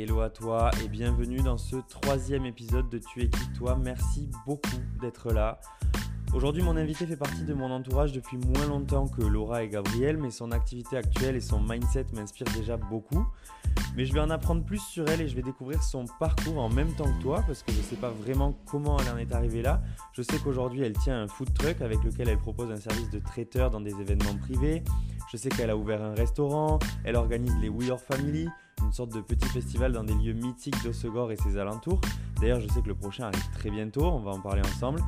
hello à toi et bienvenue dans ce troisième épisode de Tu es qui toi. Merci beaucoup d'être là. Aujourd'hui, mon invité fait partie de mon entourage depuis moins longtemps que Laura et Gabriel, mais son activité actuelle et son mindset m'inspirent déjà beaucoup. Mais je vais en apprendre plus sur elle et je vais découvrir son parcours en même temps que toi parce que je ne sais pas vraiment comment elle en est arrivée là. Je sais qu'aujourd'hui elle tient un food truck avec lequel elle propose un service de traiteur dans des événements privés. Je sais qu'elle a ouvert un restaurant, elle organise les We Your Family, une sorte de petit festival dans des lieux mythiques d'Ossegor et ses alentours. D'ailleurs, je sais que le prochain arrive très bientôt, on va en parler ensemble.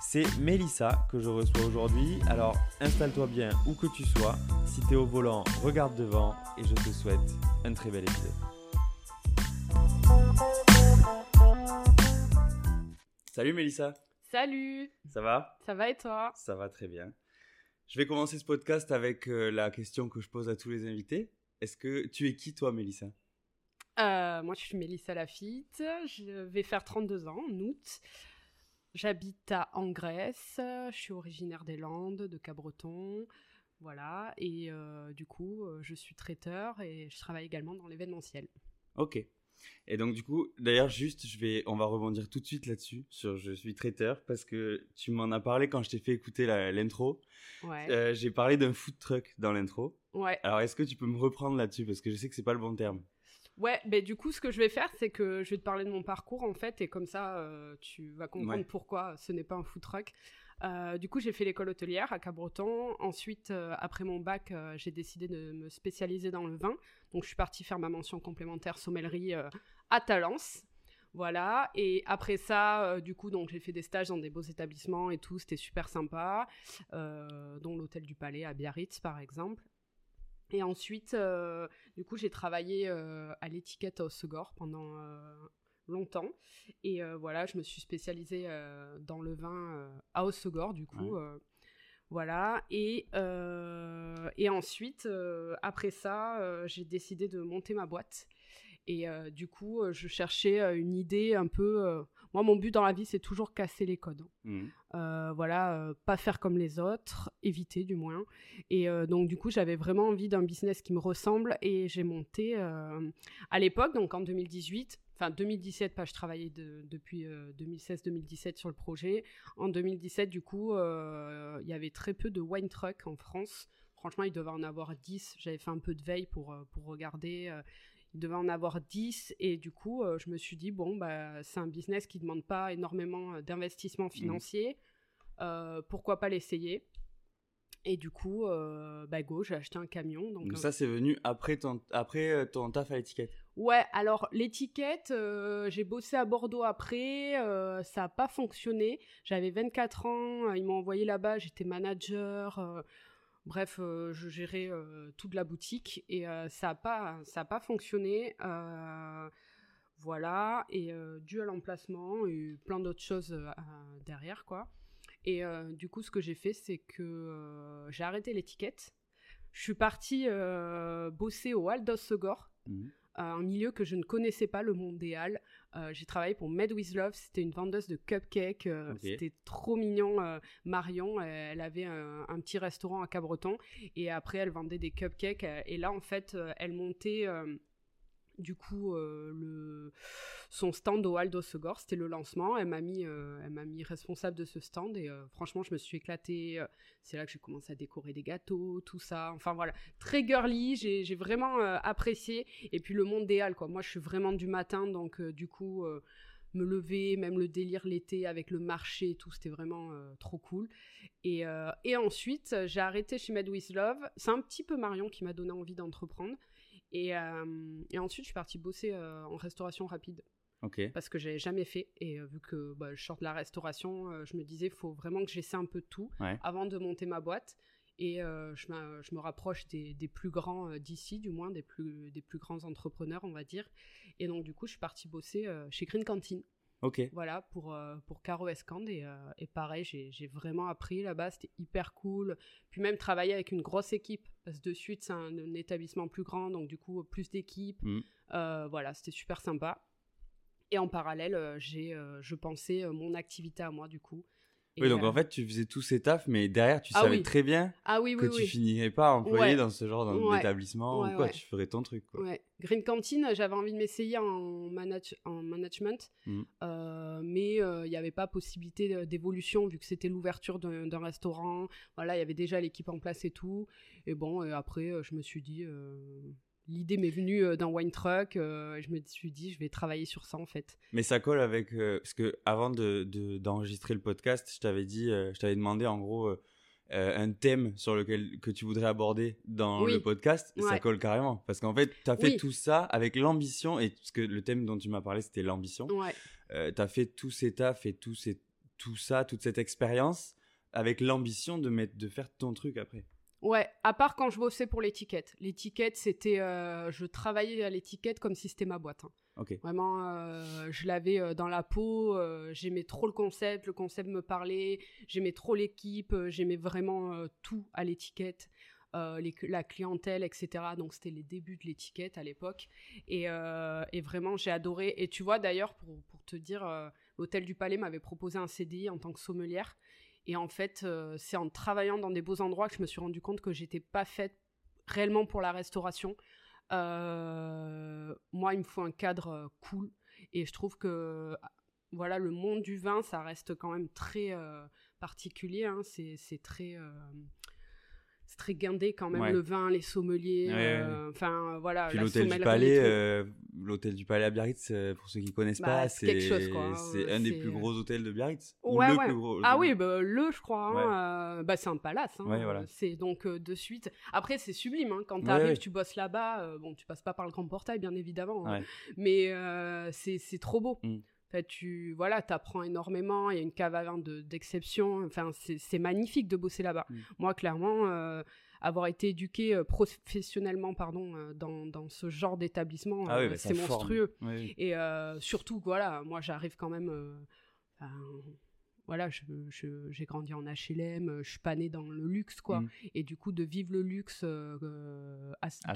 C'est Mélissa que je reçois aujourd'hui. Alors installe-toi bien où que tu sois. Si tu es au volant, regarde devant et je te souhaite un très bel épisode. Salut Mélissa. Salut. Ça va? Ça va et toi? Ça va très bien. Je vais commencer ce podcast avec euh, la question que je pose à tous les invités. Est-ce que tu es qui toi Mélissa? Euh, Moi je suis Mélissa Lafitte. Je vais faire 32 ans en août. J'habite à en Grèce, je suis originaire des Landes, de Cabreton, voilà, et euh, du coup, euh, je suis traiteur et je travaille également dans l'événementiel. Ok. Et donc du coup, d'ailleurs, juste, je vais, on va rebondir tout de suite là-dessus sur je suis traiteur parce que tu m'en as parlé quand je t'ai fait écouter l'intro. Ouais. Euh, J'ai parlé d'un food truck dans l'intro. ouais. Alors est-ce que tu peux me reprendre là-dessus? Parce que je sais que c'est pas le bon terme. Ouais, ben du coup, ce que je vais faire, c'est que je vais te parler de mon parcours en fait, et comme ça, euh, tu vas comprendre Ouais. pourquoi ce n'est pas un food truck. Euh, du coup, j'ai fait l'école hôtelière à Cabreton. Ensuite, euh, après mon bac, euh, j'ai décidé de me spécialiser dans le vin. Donc, je suis partie faire ma mention complémentaire sommellerie à Talence. Voilà. Et après ça, du coup, donc j'ai fait des stages dans des beaux établissements et tout. C'était super sympa, dont l'hôtel du Palais à Biarritz, par exemple. Et ensuite, du coup, j'ai travaillé à l'étiquette à Hossegor pendant longtemps. Et euh, voilà, je me suis spécialisée euh, dans le vin euh, à Hossegor, du coup. Ouais. voilà. Et, et ensuite, après ça, j'ai décidé de monter ma boîte. Et du coup, je cherchais une idée un peu. Moi, mon but dans la vie, c'est toujours casser les codes. Mhm. Euh, voilà, pas faire comme les autres, éviter du moins. Et donc du coup, j'avais vraiment envie d'un business qui me ressemble et j'ai monté à l'époque, donc en 2018, enfin 2017, pas je travaillais de- depuis euh, 2016-2017 sur le projet. En 2017, du coup, euh, il y avait très peu de wine truck en France. Franchement, il devait en avoir 10. J'avais fait un peu de veille pour, euh, pour regarder. euh, il devait en avoir 10 et du coup, euh, je me suis dit, bon, bah, c'est un business qui ne demande pas énormément euh, d'investissement financier. Euh, pourquoi pas l'essayer? Et du coup, euh, bah, go, j'ai acheté un camion. Donc, Donc euh, ça c'est venu après ton, après euh, ton taf à l'étiquette. Ouais, alors l'étiquette, euh, j'ai bossé à Bordeaux après, euh, ça n'a pas fonctionné. J'avais 24 ans, ils m'ont envoyé là-bas, j'étais manager. bref, je gérais toute la boutique et ça n'a pas, ça a pas fonctionné. voilà, et dû à l'emplacement et plein d'autres choses derrière, quoi. Et euh, du coup, ce que j'ai fait, c'est que euh, j'ai arrêté l'étiquette. Je suis partie euh, bosser au Hall d'Ossegor Mhm. euh, un milieu que je ne connaissais pas, le monde des halles. J'ai travaillé pour Med with Love, c'était une vendeuse de cupcakes, c'était trop mignon. Marion, elle avait un, un petit restaurant à Cabreton et après elle vendait des cupcakes et là en fait elle montait du coup euh, son stand au Hall d'Ossegor, c'était le lancement. Elle m'a mis, euh, mis responsable de ce stand et euh, franchement je me suis éclatée. c'est là que j'ai commencé à décorer des gâteaux, tout ça. Enfin voilà, très girly. J'ai vraiment apprécié. Et puis le monde des halles, quoi. Moi, je suis vraiment du matin, donc du coup, me lever, même le délire l'été avec le marché et tout, c'était vraiment trop cool. Et, et ensuite, j'ai arrêté chez Mad with Love. C'est un petit peu Marion qui m'a donné envie d'entreprendre. Et, euh, et ensuite, je suis partie bosser euh, en restauration rapide parce que j'avais jamais fait. Et euh, vu que bah, je sors de la restauration, je me disais, il faut vraiment que j'essaie un peu de tout Ouais. avant de monter ma boîte. Et euh, je, me rapproche des, des plus grands euh, d'ici, du moins des plus, des plus grands entrepreneurs, on va dire. Et donc, du coup, je suis partie bosser euh, chez Green Canteen. Ok. Voilà, pour, euh, pour Caro Escande. Et, euh, et pareil, j'ai vraiment appris là-bas, c'était hyper cool. Puis même travailler avec une grosse équipe, parce que de suite, c'est un, un établissement plus grand, donc du coup, plus d'équipes. Mhm. Euh, voilà, c'était super sympa. Et en parallèle, j'ai, je pensais, mon activité à moi, du coup. Oui, donc en fait, tu faisais tous ces tafs, mais derrière, tu ah savais très bien ah, oui, que tu finirais pas employé dans ce genre d'établissement ou quoi, tu ferais ton truc. Quoi. Green Canteen, j'avais envie de m'essayer en, manage en management, mmh. euh, mais il n'y avait pas possibilité d'évolution vu que c'était l'ouverture d'un restaurant. Voilà, il y avait déjà l'équipe en place et tout. Et bon, après, je me suis dit l'idée m'est venue euh, d'un wine truck. Euh, je me suis dit, je vais travailler sur ça en fait. Mais ça colle avec. Euh, parce que avant d'enregistrer de, d'enregistrer le podcast, je t'avais dit, je t'avais demandé en gros un thème sur lequel que tu voudrais aborder dans le podcast. Et ça colle carrément. Parce qu'en fait, tu as fait tout ça avec l'ambition. Et parce que le thème dont tu m'as parlé, c'était l'ambition. Ouais. tu as fait tous ces tafs et tout, ces, tout ça, toute cette expérience avec l'ambition de, mettre, de faire ton truc après. Ouais, à part quand je bossais pour l'étiquette. L'étiquette, c'était. Euh, je travaillais à l'étiquette comme si c'était ma boîte. Hein. Vraiment, euh, je l'avais euh, dans la peau. j'aimais trop le concept. Le concept me parlait. J'aimais trop l'équipe. j'aimais vraiment tout à l'étiquette. la clientèle, etc. Donc, c'était les débuts de l'étiquette à l'époque. Et, et, vraiment, j'ai adoré. Et tu vois, d'ailleurs, pour, pour te dire, l'Hôtel du Palais m'avait proposé un CDI en tant que sommelière. Et en fait, euh, c'est en travaillant dans des beaux endroits que je me suis rendu compte que j'étais pas faite réellement pour la restauration. Euh, moi, il me faut un cadre euh, cool. Et je trouve que voilà, le monde du vin, ça reste quand même très particulier. Hein. C'est très c'est très guindé quand même le vin, les sommeliers, euh, enfin voilà. Puis l'hôtel du Palais, euh, l'hôtel du Palais à Biarritz, euh, pour ceux qui connaissent bah, pas, c'est hein. C'est un des plus gros hôtels de Biarritz. le plus gros. Ah oui, bah, le je crois. Hein, bah, c'est un palace. Hein, c'est donc de suite. Après c'est sublime quand tu arrives, tu bosses là-bas. bon, tu passes pas par le grand portail bien évidemment, mais c'est trop beau. Mm tu voilà, apprends énormément. Il y a une cave à vin d'exception. enfin, c'est magnifique de bosser là-bas. Mm. Moi, clairement, euh, avoir été éduqué euh, professionnellement pardon, euh, dans, dans, ce genre d'établissement, ah bah, c'est monstrueux. Et surtout, voilà, moi, j'arrive quand même. voilà, j'ai grandi en HLM, je suis pas née dans le luxe, quoi. Mm. Et du coup, de vivre le luxe de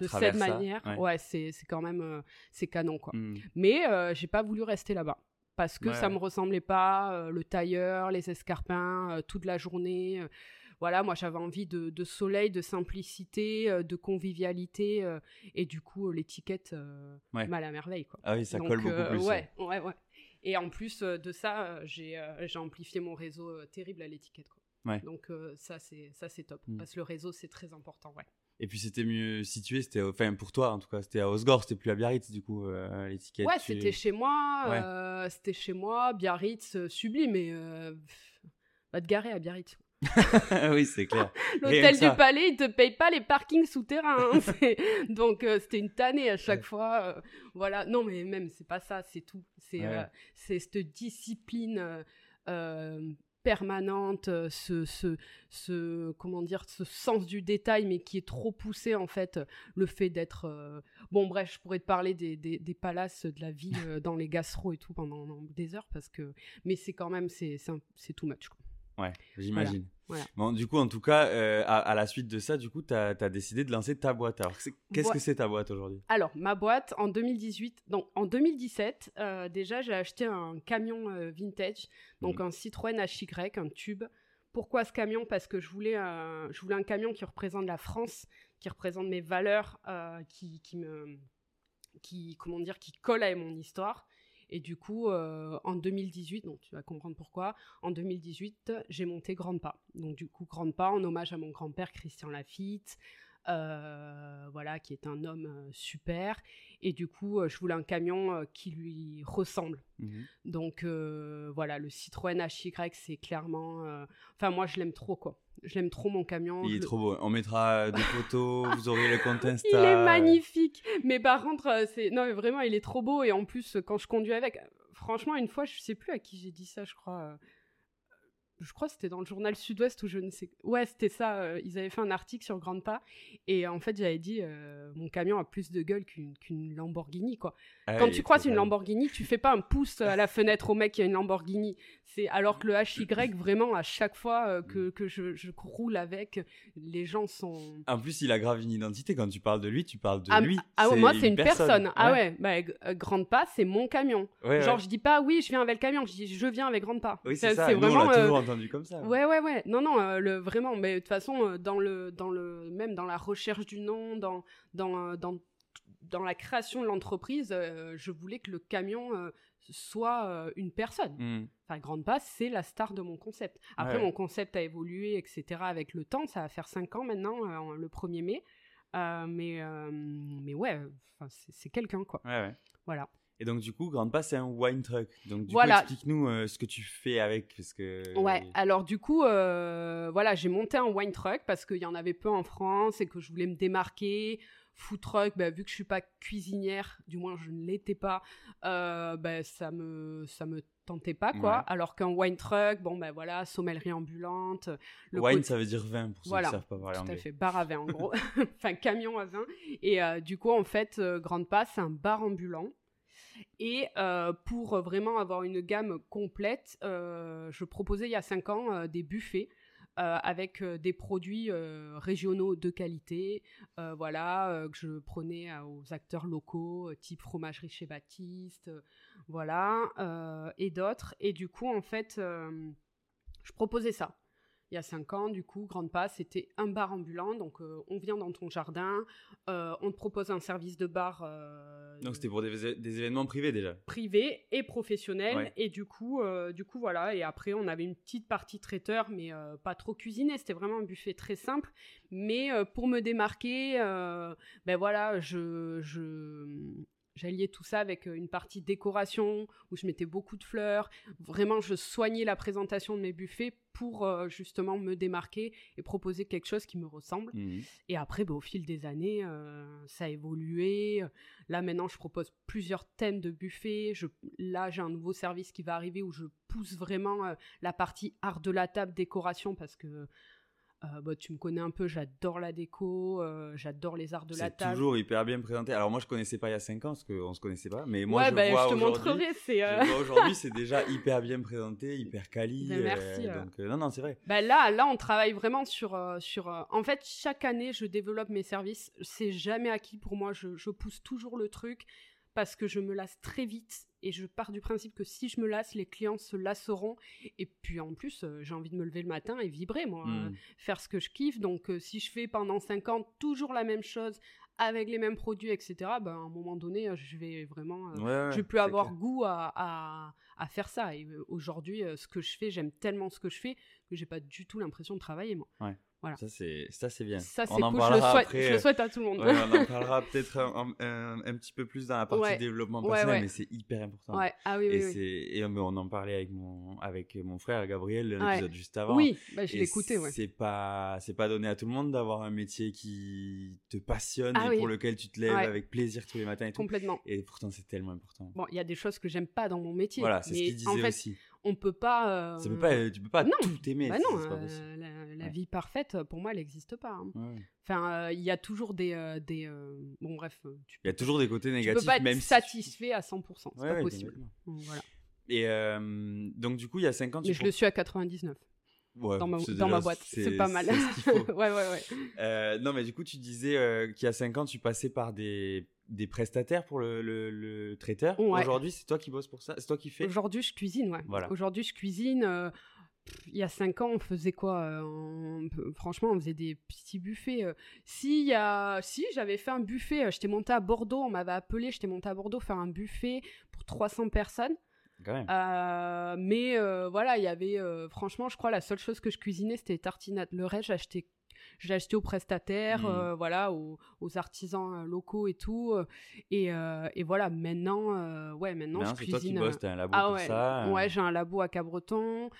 cette manière, ouais, c'est quand même, c'est canon, quoi. Mm. Mais j'ai pas voulu rester là-bas parce que ça me ressemblait pas, euh, le tailleur, les escarpins, euh, toute la journée. Euh. voilà, moi j'avais envie de, soleil, de simplicité, de convivialité, et du coup l'étiquette mal à merveille. Quoi. Ah oui, ça colle beaucoup plus. Ouais, ouais, ouais. Et en plus de ça, j'ai amplifié mon réseau terrible à l'étiquette. Donc ça c'est top, mmh. parce que le réseau c'est très important, ouais. Et puis c'était mieux situé, c'était enfin pour toi en tout cas, c'était à Osgore, c'était plus à Biarritz du coup euh, l'étiquette. Ouais, c'était chez moi, euh, c'était chez moi, Biarritz euh, sublime mais va te garer à Biarritz. oui, c'est clair. L'hôtel du Palais, il te paye pas les parkings souterrains. Hein, donc c'était une tannée à chaque fois. voilà, non mais même c'est pas ça, c'est tout. C'est c'est cette discipline permanente, euh, ce, ce, ce, comment dire, ce sens du détail, mais qui est trop poussé en fait. Le fait d'être, euh, bon bref, je pourrais te parler des, des, des palaces de la vie euh, dans les gastro et tout pendant, des heures parce que, mais c'est quand même c'est c'est too much. Quoi. Ouais, j'imagine. Bon, du coup, en tout cas, euh, à, la suite de ça, du coup, tu as, décidé de lancer ta boîte. Alors, qu'est-ce que c'est ta boîte aujourd'hui? Alors, ma boîte, en 2018, donc en 2017, euh, déjà, j'ai acheté un camion euh, vintage, donc mhm. un Citroën HY, un tube. Pourquoi ce camion? Parce que je voulais, je voulais un camion qui représente la France, qui représente mes valeurs, qui, qui, me, qui, comment dire, qui colle à mon histoire. Et du coup, euh, en 2018, donc tu vas comprendre pourquoi, en 2018, j'ai monté Grande Pas. Donc du coup, Grande Pas en hommage à mon grand-père Christian Lafitte, euh, voilà, qui est un homme euh, super. Et du coup, je voulais un camion qui lui ressemble. Mhm. Donc voilà, le Citroën HY, c'est clairement... Enfin, moi, je l'aime trop, quoi. Je l'aime trop mon camion. Il est trop beau. On mettra des photos, vous aurez le compte Insta. Il est magnifique. Mais par contre, euh, c'est non mais vraiment, il est trop beau et en plus quand je conduis avec, franchement, une fois, je sais plus à qui j'ai dit ça, je crois. Je crois que c'était dans le journal Sud-Ouest ou je ne sais. Ouais, c'était ça. Euh, ils avaient fait un article sur Grande Pas. Et en fait, j'avais dit euh, mon camion a plus de gueule qu'une Lamborghini, quoi. Ah Quand tu croises une Lamborghini, tu fais pas un pouce à la fenêtre au mec qui a une Lamborghini. C'est alors que le HY, vraiment, à chaque fois euh, que, que je, je, roule avec, les gens sont. En plus, il a grave une identité. Quand tu parles de lui, tu parles de ah, lui. Ah, moi, c'est une personne. Ah ouais, bah, Grande Pas, c'est mon camion. Genre, je dis pas oui, je viens avec le camion. Je dis je viens avec. Oui, c'est vraiment entendu comme ça. Ouais, ouais, ouais. Non, non, euh, le, vraiment. Mais de toute façon, euh, dans le, dans le, même dans la recherche du nom, dans, dans, euh, dans, dans la création de l'entreprise, euh, je voulais que le camion euh, soit une personne. Hmm. Enfin, Grande Passe, c'est la star de mon concept. Après, Ouais. mon concept a évolué, etc. avec le temps. Ça va faire 5 ans maintenant, en- le 1er mai. Mais, mais ouais, c'est c'est quelqu'un, quoi. Ouais, ouais. Voilà. Et donc, du coup, Grande Passe, c'est un wine truck. Donc, du Voilà. coup, explique-nous euh, ce que tu fais avec. Parce que... Ouais, alors du coup, euh, voilà, j'ai monté un wine truck parce qu'il y en avait peu en France et que je voulais me démarquer. Food truck, bah, vu que je suis pas cuisinière, du moins je ne l'étais pas, euh, bah, ça me ça me tentait pas quoi. Ouais. Alors qu'un wine truck, bon ben voilà, sommellerie ambulante, le wine, ça veut dire vin pour ceux Voilà, qui savent pas parler tout à anglais. fait, bar à vin en gros, enfin camion à vin. Et euh, du coup, en fait, Grande Passe, c'est un bar ambulant. Et euh, pour vraiment avoir une gamme complète, euh, je proposais il y a 5 ans euh, des buffets. euh, avec euh, des produits euh, régionaux de qualité, euh, voilà, euh, que je prenais euh, aux acteurs locaux, euh, type fromagerie chez Baptiste, euh, voilà, euh, et d'autres. Et du coup, en fait, euh, je proposais ça il y a 5 ans, du coup, Grande Passe, c'était un bar ambulant. Donc, euh, on vient dans ton jardin, euh, on te propose un service de bar euh, Donc, c'était pour des, des événements privés déjà. privé et professionnel. Ouais. Et du coup, du coup, voilà. Et après, on avait une petite partie traiteur, mais pas trop cuisiné. C'était vraiment un buffet très simple. Mais pour me démarquer, ben voilà, je, je, j'alliais tout ça avec euh, une partie décoration où je mettais beaucoup de fleurs. Vraiment, je soignais la présentation de mes buffets pour euh, justement me démarquer et proposer quelque chose qui me ressemble. Mhm. Et après, bah, au fil des années, euh, ça a évolué. Là, maintenant, je propose plusieurs thèmes de buffet. Je, là, j'ai un nouveau service qui va arriver où je pousse vraiment euh, la partie art de la table, décoration, parce que euh, bah, tu me connais un peu, j'adore la déco, euh, j'adore les arts de la C'est table. toujours hyper bien présenté. Alors, moi, je connaissais pas il y a 5 ans parce qu'on se connaissait pas. Mais moi, ouais, je bah, vois je te montrerai. C'est, euh, aujourd'hui, c'est déjà hyper bien présenté, hyper quali. Ben, merci, euh. donc, euh, non, non, c'est vrai. Bah là, là, on travaille vraiment sur, sur. En fait, chaque année, je développe mes services. C'est jamais acquis pour moi. Je, je pousse toujours le truc parce que je me lasse très vite et je pars du principe que si je me lasse, les clients se lasseront. Et puis en plus, euh, j'ai envie de me lever le matin et vibrer, moi, euh, Mhm. faire ce que je kiffe. Donc, euh, si je fais pendant 5 ans toujours la même chose avec les mêmes produits, etc., ben, à un moment donné, euh, je vais vraiment. euh, Ouais, ouais, je vais plus avoir clair. goût à, à, à faire ça. Et euh, aujourd'hui, euh, ce que je fais, j'aime tellement ce que je fais que j'ai pas du tout l'impression de travailler, moi. Voilà. Ça, c'est ça, c'est bien. Ça, c'est On en cool. Je le, souhaite, après. je le souhaite à tout le monde. Ouais, on en parlera peut-être un, un- un petit peu plus dans la partie Ouais. développement personnel, ouais. mais c'est hyper important. Ah oui, Et, oui. oui. c'est et on en parlait avec mon avec mon frère Gabriel l'épisode juste avant. Oui, bah, je l'ai écouté, ouais. C'est pas c'est pas donné à tout le monde d'avoir un métier qui te passionne Ah et pour lequel tu te lèves avec plaisir tous les matins et tout. Complètement. Et pourtant c'est tellement important. Bon, il y a des choses que j'aime pas dans mon métier. Voilà, c'est ce qu'il disait en fait, aussi. on peut pas. euh, Ça peut pas, tu peux pas non. tout aimer. Bah non, euh, la, vie parfaite, pour moi, elle n'existe pas. hein. Ouais. Enfin, euh, il y a toujours des. euh, des euh, Bon, bref, euh, tu Il y a toujours des côtés tu négatifs, peux pas être même si- satisfait à 100%. C'est Ouais, pas ouais, possible. complètement. Donc, Voilà. Et euh, donc du coup, il y a 5 ans, tu Mais je le suis à 99 Ouais, dans ma, boîte. C'est pas mal. ce ouais, ouais, ouais. Euh, non, mais du coup, tu disais euh, qu'il y a 5 ans, tu passais par des, des prestataires pour le, le, le traiteur. Aujourd'hui, c'est toi qui bosses pour ça C'est toi qui fais Aujourd'hui, je cuisine, ouais. Voilà. Aujourd'hui, je cuisine. Il y a cinq ans, on faisait quoi euh, on- Franchement, on faisait des petits buffets. euh. Si, il y a... si j'avais fait un buffet, euh, j'étais montée à Bordeaux, on m'avait appelé, j'étais montée à Bordeaux faire un buffet pour 300 personnes. Quand même. Euh, mais voilà, il y avait, franchement, je crois la seule chose que je cuisinais, c'était les tartinades. Le reste, j'achetais j'ai acheté aux prestataires, Mhm. euh, voilà, aux, aux artisans euh, locaux et tout. euh, Et, euh, et voilà, maintenant, ouais, maintenant, je c'est toi qui cuisine. bosses, un labo ah pour ouais, ça. ouais, j'ai un labo à Cabreton.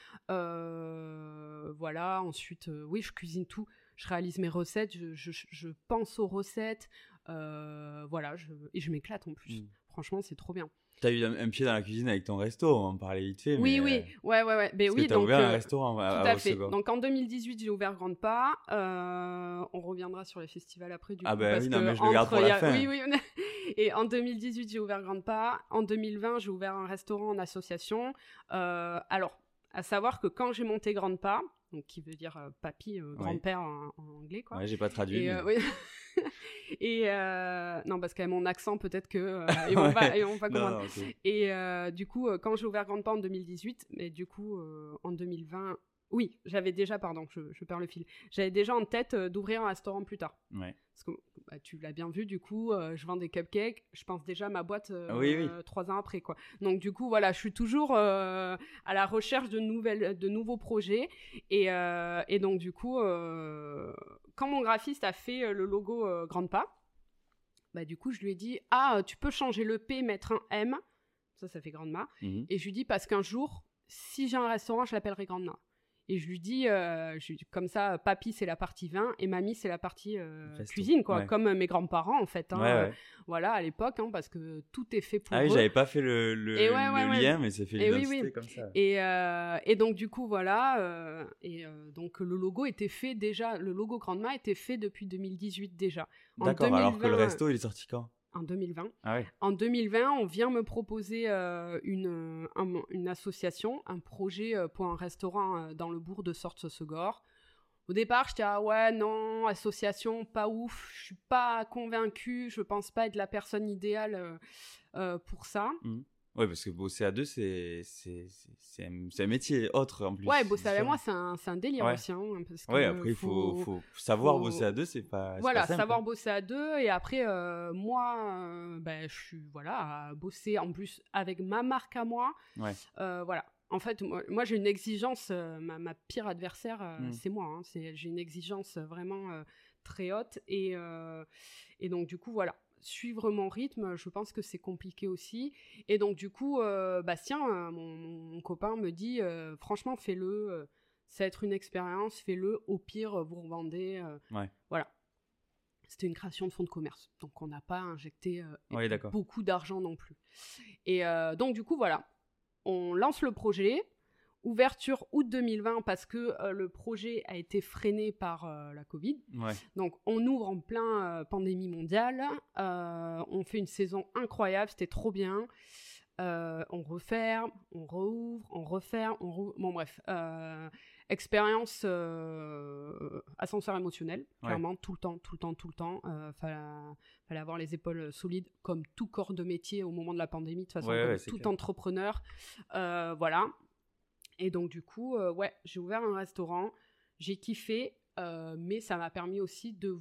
voilà, ensuite, oui, je cuisine tout. Je réalise mes recettes, je, je- je pense aux recettes. voilà, je, et je m'éclate en plus. Mm. Franchement, c'est trop bien. T'as eu un, un pied dans la cuisine avec ton resto, on en parlait vite fait. Oui, mais, oui, euh, ouais, ouais, ouais. Ben parce oui, que t'as donc, ouvert un euh, restaurant à, Tout à à fait. Donc en 2018, j'ai ouvert Grande Pas. Euh, on reviendra sur les festivals après du Ah coup. bah parce oui, non, mais je le garde pour la fin. Oui, oui. Et en 2018, j'ai ouvert Grande Pas. En 2020, j'ai ouvert un restaurant en association. Euh, alors, à savoir que quand j'ai monté Grande Pas, donc qui veut dire euh, papy, euh, grand-père en, en anglais, quoi. Ouais, j'ai pas traduit. Et, mais- euh, oui. Et non, parce qu'avec mon accent, peut-être que Ouais. vont pas Non, comprendre. non, Et du coup, quand j'ai ouvert Grande Pas en 2018, mais du coup, en 2020, Oui, j'avais déjà, pardon, je, perds le fil. J'avais déjà en tête d'ouvrir un restaurant plus tard. Ouais. Parce que bah, tu l'as bien vu, du coup, euh, je vends des cupcakes. Je pense déjà à ma boîte euh, trois ans après, quoi. Donc du coup, voilà, je suis toujours à la recherche de nouvelles, de nouveaux projets. Et, et donc du coup, quand mon graphiste a fait le logo Grande Pas, bah du coup, je lui ai dit ah, tu peux changer le P, mettre un M. Ça, ça fait Grande Ma. Mhm. Et je lui dis parce qu'un jour, si j'ai un restaurant, je l'appellerai Grande Ma. Et je lui dis, euh, comme ça, papy c'est la partie vin et mamie c'est la partie euh, cuisine, quoi, comme euh, mes grands-parents en fait. Hein, voilà, à l'époque, hein, parce que tout est fait pour ah eux. oui, j'avais pas fait le, le, lien, mais c'est fait l'identité comme ça. Et, et, donc du coup, voilà, et donc le logo était fait déjà, le logo Grande Ma était fait depuis 2018 déjà. D'accord, alors que le resto, il est sorti quand? En 2020. Ah en 2020, on vient me proposer euh, une, une association, un projet euh, pour un restaurant euh, dans le bourg de Sorte-Segor. Au départ, j'étais ah ouais non association pas ouf, je suis pas convaincue, je pense pas être la personne idéale pour ça. Mmh. Oui, parce que bosser à deux, c'est un, un, métier autre en plus. Ouais, bosser avec moi, c'est un, un, délire aussi. Hein, ouais, après, il faut, faut, savoir bosser à deux, c'est pas. Voilà, pas savoir bosser à deux. Et après, euh, moi, euh, ben, je suis voilà, à bosser en plus avec ma marque à moi. Ouais. Euh, voilà. En fait, moi, j'ai une exigence, ma, ma, pire adversaire, c'est moi. Hein, j'ai une exigence vraiment très haute. Et, et donc, du coup, voilà suivre mon rythme, je pense que c'est compliqué aussi. Et donc, du coup, euh, Bastien, euh, mon, copain, me dit euh, franchement, fais-le. ça va être une expérience, fais-le. Au pire, vous revendez. Voilà. C'était une création de fonds de commerce. Donc, on n'a pas injecté beaucoup d'argent non plus. Et donc, du coup, voilà. On lance le projet. Ouverture août 2020 parce que euh, le projet a été freiné par euh, la Covid. Donc on ouvre en plein euh, pandémie mondiale. on fait une saison incroyable, c'était trop bien. on referme, on rouvre, on referme, on rouvre. Bon bref, expérience ascenseur émotionnel, clairement tout le temps, tout le temps, tout le temps. Fallait, fallait, avoir les épaules solides, comme tout corps de métier au moment de la pandémie. De toute façon, tout entrepreneur, voilà. Et donc, du coup, euh, ouais, j'ai ouvert un restaurant, j'ai kiffé, euh, mais ça m'a permis aussi de,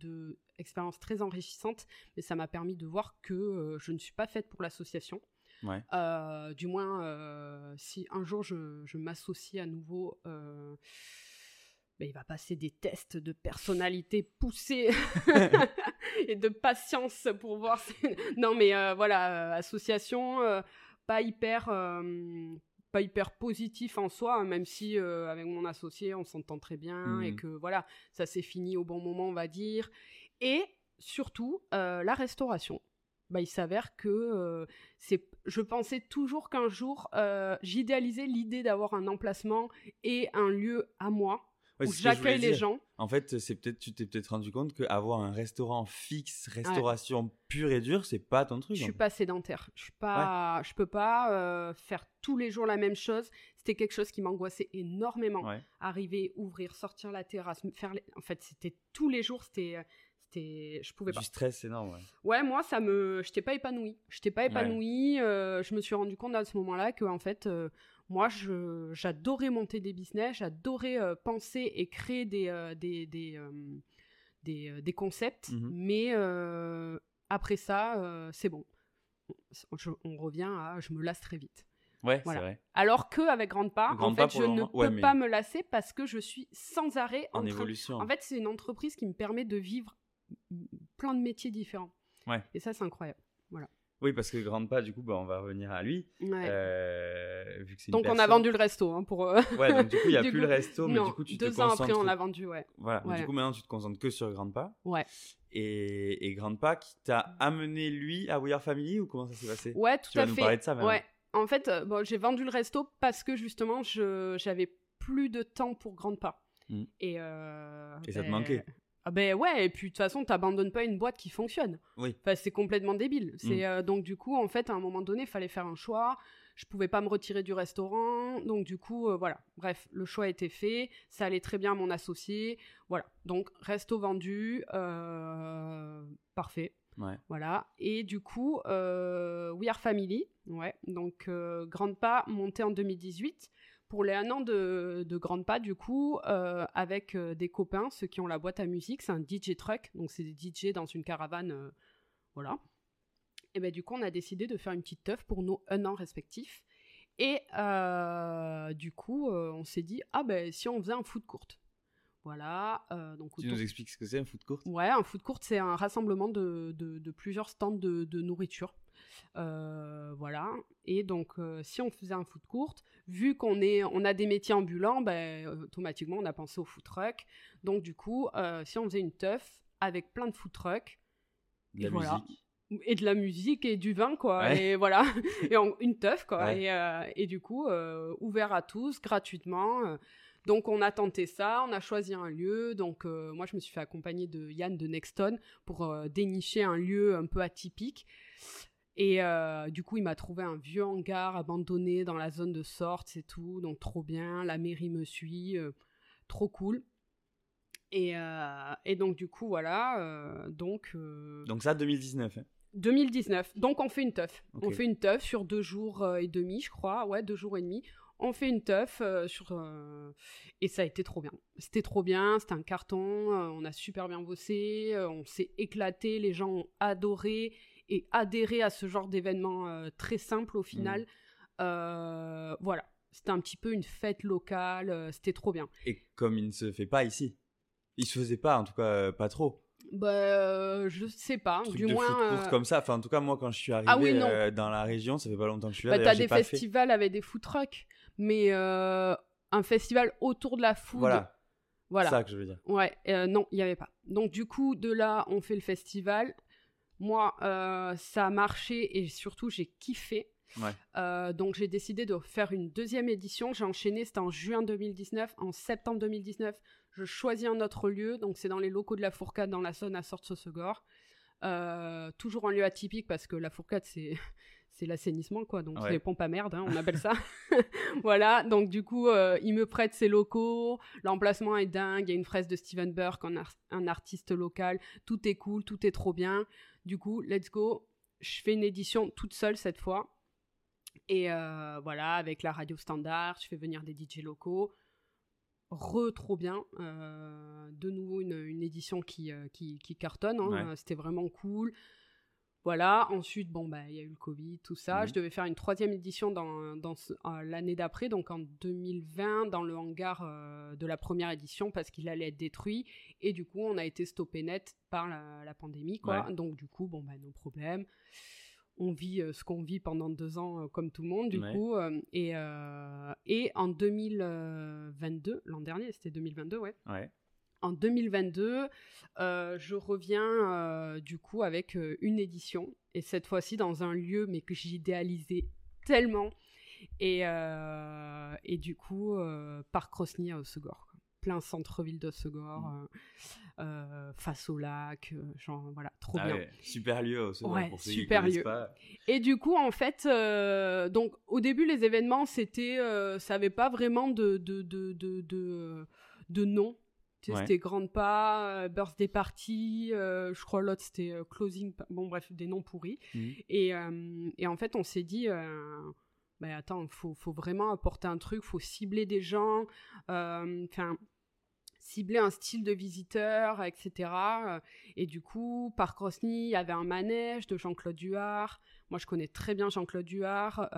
de expérience très enrichissante, mais ça m'a permis de voir que euh, je ne suis pas faite pour l'association. Ouais. du moins, si un jour je, je m'associe à nouveau, ben, il va passer des tests de personnalité poussés et de patience pour voir. non, mais voilà, association, pas hyper pas hyper positif en soi, hein, même si euh, avec mon associé on s'entend très bien et mmh. que voilà, ça s'est fini au bon moment, on va dire. Et surtout, euh, la restauration. Bah, il s'avère que euh, c'est, je pensais toujours qu'un jour, j'idéalisais l'idée d'avoir un emplacement et un lieu à moi j'accueille les gens. En fait, c'est peut-être tu t'es peut-être rendu compte qu'avoir un restaurant fixe, restauration pure et dure, c'est pas ton truc. Je suis pas sédentaire. Je suis pas, je peux pas euh, faire tous les jours la même chose. C'était quelque chose qui m'angoissait énormément. Arriver, ouvrir, sortir la terrasse, faire. En fait, c'était tous les jours. C'était euh, c'était je pouvais pas du stress énorme ouais. ouais moi ça me j'étais pas épanouie j'étais pas épanouie euh, je me suis rendu compte à ce moment-là que en fait moi, j'adorais monter des business, j'adorais euh, penser et créer des, euh, des, des, euh, des, concepts, mmh mais après ça, c'est bon. on revient à je me lasse très vite. Ouais, c'est vrai. Alors qu'avec Grande Part, en fait, je ne peux pas me lasser parce que je suis sans arrêt en, évolution. En fait, c'est une entreprise qui me permet de vivre plein de métiers différents. Ouais. Et ça, c'est incroyable. Oui, parce que Grande Pas, du coup, bah, on va revenir à lui. Euh, donc, on a vendu le resto. Hein, pour, euh, Ouais, donc du coup, il n'y a plus le resto, mais du coup, tu te concentres... Deux ans après, on l'a vendu, ouais. Voilà, du coup, maintenant, tu te concentres que sur Grande Pas. Ouais. Et, et Grande Pas qui t'a amené, lui, à We Are Family, ou comment ça s'est passé? Ouais, tout tu à vas fait. nous parler de ça, Ouais. En fait, euh, bon, j'ai vendu le resto parce que, justement, j'avais plus de temps pour Grande Pas. Mmh. Et, et ça te ben, manquait ah ben ouais, et puis de toute façon, t'abandonnes pas une boîte qui fonctionne. Oui. Enfin, c'est complètement débile. C'est mm. euh, donc du coup, en fait, à un moment donné, il fallait faire un choix. Je pouvais pas me retirer du restaurant, donc du coup, euh, voilà. Bref, le choix a été fait. Ça allait très bien à mon associé. Voilà. Donc resto vendu, euh, parfait. Ouais. Voilà. Et du coup, We Are Family, ouais. Donc grande pas montée en 2018 pour les un an de, de Grande Pas, du coup, euh, avec euh, des copains, ceux qui ont la boîte à musique, c'est un DJ truck, donc c'est des DJ dans une caravane, euh, voilà. Et ben du coup, on a décidé de faire une petite teuf pour nos un an respectifs. Et du coup, on s'est dit, ah ben si on faisait un foot courte. Voilà. donc Tu autour- nous expliques ce que c'est un foot court? Ouais, un food court, c'est un rassemblement de, de- de plusieurs stands de nourriture. Euh, voilà. Et donc, euh, si on faisait un food court, vu qu'on est, on a des métiers ambulants, ben, automatiquement, on a pensé au food truck. Donc, du coup, euh, si on faisait une teuf avec plein de food trucks Et voilà. et de la musique et du vin, quoi. Ouais. Et voilà. et une teuf, quoi. Ouais. Et, et du coup, ouvert à tous, gratuitement. Donc, on a tenté ça, on a choisi un lieu. Donc, euh, moi, je me suis fait accompagner de Yann de Nexton pour euh, dénicher un lieu un peu atypique. Et euh, du coup, il m'a trouvé un vieux hangar abandonné dans la zone de sorte, c'est tout. Donc, trop bien. La mairie me suit. euh, trop cool. Et, euh, et donc, du coup, voilà. donc. Donc ça, 2019. hein. 2019. Donc on fait une teuf. On fait une teuf sur deux jours et demi, je crois. Ouais, deux jours et demi. On fait une teuf sur et ça a été trop bien. C'était trop bien. C'était un carton. on a super bien bossé. on s'est éclaté. Les gens ont adoré et adhéré à ce genre d'événement euh, très simple au final. Euh, voilà. C'était un petit peu une fête locale. euh, C'était trop bien. Et comme il ne se fait pas ici. Il se faisait pas, en tout cas, pas trop. Bah, euh, je sais pas. Truc du de moins. foot euh, comme ça. Enfin, en tout cas, moi, quand je suis arrivé Ah oui, euh, dans la région, ça fait pas longtemps que je suis là. Bah, t'as des pas fait. festivals avec des food trucks, mais un festival autour de la food. Voilà, voilà. c'est ça que je veux dire. Ouais, non, il n'y avait pas. Donc, du coup, de là, on fait le festival. Moi, euh, ça a marché et surtout, j'ai kiffé. Ouais. Euh, donc, j'ai décidé de faire une deuxième édition. J'ai enchaîné, c'était en juin 2019. En septembre 2019, je choisis un autre lieu. Donc, c'est dans les locaux de la Fourcade, dans la zone à Sorte-Sosegor. Euh, toujours en lieu atypique parce que la Fourcade, c'est. C'est l'assainissement, quoi. Donc, Ouais. c'est les pompes à merde, hein, on appelle ça. voilà. Donc, du coup, euh, il me prête ses locaux. L'emplacement est dingue. Il y a une fraise de Steven Burke, un, ar- un artiste local. Tout est cool, tout est trop bien. Du coup, let's go. Je fais une édition toute seule cette fois. Et euh, voilà, avec la radio standard, je fais venir des DJ locaux. Re, trop bien. Euh, de nouveau, une, une édition qui, euh, qui, qui cartonne. hein. Ouais. C'était vraiment cool. Voilà, ensuite, bon, bah, il y a eu le Covid, tout ça. Mhm. Je devais faire une troisième édition dans, dans ce- euh, l'année d'après, donc en 2020, dans le hangar euh, de la première édition, parce qu'il allait être détruit. Et du coup, on a été stoppé net par la, la pandémie, quoi. Ouais. Donc, du coup, bon, bah, nos problèmes. On vit euh, ce qu'on vit pendant deux ans, euh, comme tout le monde, du Ouais. coup. euh, et, et en 2022, l'an dernier, c'était 2022, ouais. Ouais. En 2022, euh, je reviens euh, du coup avec euh, une édition, et cette fois-ci dans un lieu, mais que j'idéalisais tellement. Et, euh, et du coup, euh, Parc Rosny à Osegor. Plein centre-ville d'Osegor, Mm. euh, euh, face au lac, genre voilà, trop Ah bien. ouais, Super lieu Ouais, pour ceux super qui lieu. pas. Et du coup, en fait, donc au début, les événements, c'était, ça avait pas vraiment de de de de de, de nom. Tu sais, Ouais. C'était Grande Pas, euh, Birthday Party, euh, je crois l'autre c'était euh, Closing, bon bref, des noms pourris. Mhm. Et, euh, et en fait, on s'est dit, bah, attends, faut, faut vraiment apporter un truc, faut cibler des gens, enfin, cibler un style de visiteur, etc. Et du coup, Parc Rosny, il y avait un manège de Jean-Claude Duard. Moi, je connais très bien Jean-Claude Duard.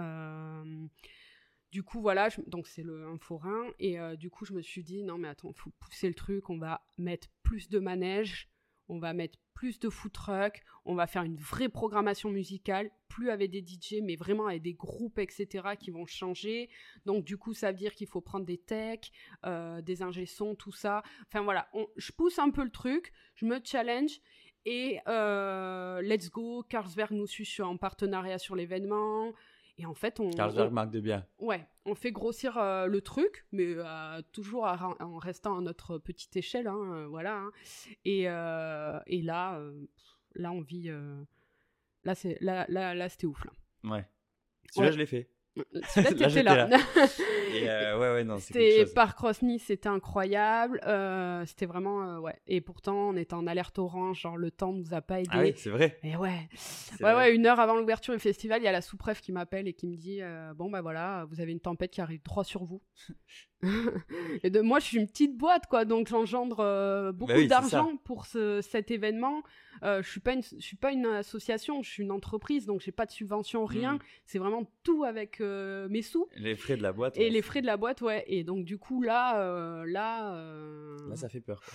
Du coup, voilà, donc c'est le un forain. Et euh, du coup, je me suis dit, non, mais attends, faut pousser le truc. On va mettre plus de manèges, on va mettre plus de food on va faire une vraie programmation musicale, plus avec des DJ, mais vraiment avec des groupes, etc., qui vont changer. Donc, du coup, ça veut dire qu'il faut prendre des techs, euh, des ingé tout ça. Enfin, voilà, je pousse un peu le truc, je me challenge. Et euh, let's go, Carlsberg nous suit en partenariat sur l'événement. Et en fait, on, Carlsberg on- marque de bien. Ouais, on fait grossir euh, le truc, mais euh, toujours à en restant à notre petite échelle, hein, euh, voilà. hein. Et, euh, et là, euh, là, on vit. là, c'est là, là, là, c'était ouf. Là. Ouais. Celui-là, Ouais. je l'ai fait. Celui-là, t'étais là. là. Et euh, ouais, ouais, non, c'est quelque C'était par Cross Nice, c'était incroyable. euh, c'était vraiment euh, ouais. Et pourtant, on était en alerte orange, genre le temps nous a pas aidé. Ah oui, c'est vrai. Et ouais, ouais, vrai. ouais, une heure avant l'ouverture du festival, il y a la sous-préf qui m'appelle et qui me dit euh, Bon, bah voilà, vous avez une tempête qui arrive droit sur vous. et de, moi, je suis une petite boîte, quoi, donc j'engendre euh, beaucoup Bah oui, c'est d'argent pour ce, cet événement. Euh, je suis pas une, je suis pas une association, je suis une entreprise, donc j'ai pas de subvention, rien. Mm. C'est vraiment tout avec euh, mes sous. Les frais de la boîte. Et ouais, les frais de la boîte, ouais. Et donc, du coup, là, euh, là, euh, Là, ça fait peur. quoi.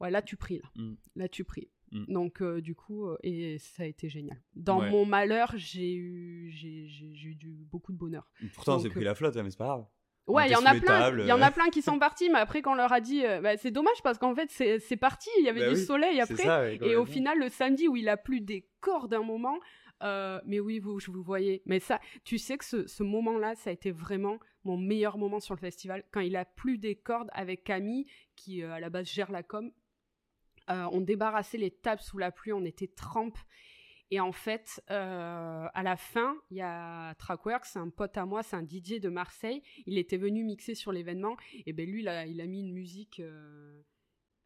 ouais, là, tu pries, là. Mm. Là, tu pries. Mm. Donc, euh, du coup, euh, et ça a été génial. Dans Ouais. mon malheur, j'ai eu, j'ai, j'ai- j'ai eu beaucoup de bonheur. Pourtant, s'est pris euh, la flotte, hein, mais c'est pas grave. Ouais, il y en a plein. Il y en a plein qui sont partis, mais après, quand on leur a dit, euh, bah, c'est dommage parce qu'en fait, c'est, c'est parti. Il y avait Bah du oui, soleil C'est après. ça, ouais, Et au final, le samedi où il a plu des corps d'un moment, euh, mais oui, vous, je vous voyais. Mais ça, tu sais que ce, ce moment-là, ça a été vraiment mon meilleur moment sur le festival. Quand il a plu des cordes avec Camille, qui euh, à la base gère la com, euh, on débarrassait les tables sous la pluie, on était trempes. Et en fait, euh, à la fin, il y a Trackworks, c'est un pote à moi, c'est un DJ de Marseille. Il était venu mixer sur l'événement. Et ben lui, il a, il a mis une musique euh,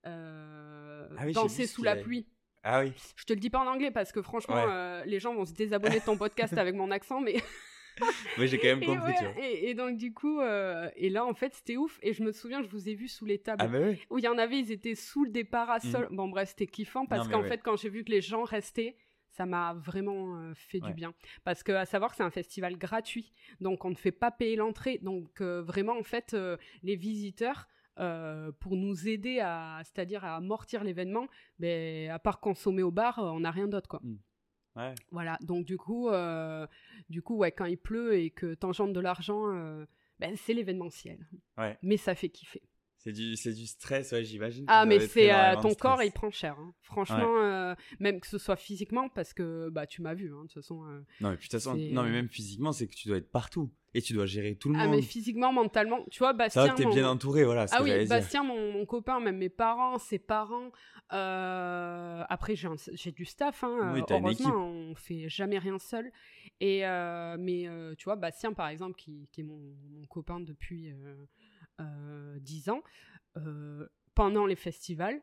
euh, Ah oui, danser sous la avait. pluie. Ah oui. Je te le dis pas en anglais parce que franchement, Ouais. euh, les gens vont se désabonner de ton podcast avec mon accent, mais Oui, j'ai quand même et, compris, ouais, tu vois. et- et donc du coup, euh, et là en fait c'était ouf. Et je me souviens, je vous ai vu sous les tables Ah bah oui. où il y en avait, ils étaient sous des parasols. Bon bref, c'était kiffant parce mais qu'en ouais. fait quand j'ai vu que les gens restaient, ça m'a vraiment euh, fait Ouais. du bien. Parce que à savoir que c'est un festival gratuit, donc on ne fait pas payer l'entrée. Donc euh, vraiment en fait, euh, les visiteurs. Euh, pour nous aider à, c'est-à-dire à amortir l'événement, mais à part consommer au bar, euh, on n'a rien d'autre quoi. Ouais. Voilà, donc du coup, euh, du coup, ouais, quand il pleut et que t'engendres de l'argent, euh, ben, c'est l'événementiel. Ouais. Mais ça fait kiffer. C'est du, c'est du stress, ouais, j'imagine. Ah, Vous mais c'est euh, énormément ton corps, il prend cher. hein. Franchement, euh, même que ce soit physiquement, parce que bah tu m'as vu, hein, de toute façon. euh. Non, mais puis façon, non, mais même physiquement, c'est que tu dois être partout. Et tu dois gérer tout le Ah, monde. mais physiquement, mentalement, tu vois, Ça Bastien. va que t'es mon- bien entouré, voilà. Ah oui. Bastien, mon, mon copain, même mes parents, ses parents. euh, après, j'ai un- j'ai du staff. Hein, Oui, euh, heureusement, on fait jamais rien seul. Et euh, mais euh, tu vois, Bastien, par exemple, qui, qui est mon, mon copain depuis euh, euh, 10 ans, euh, pendant les festivals,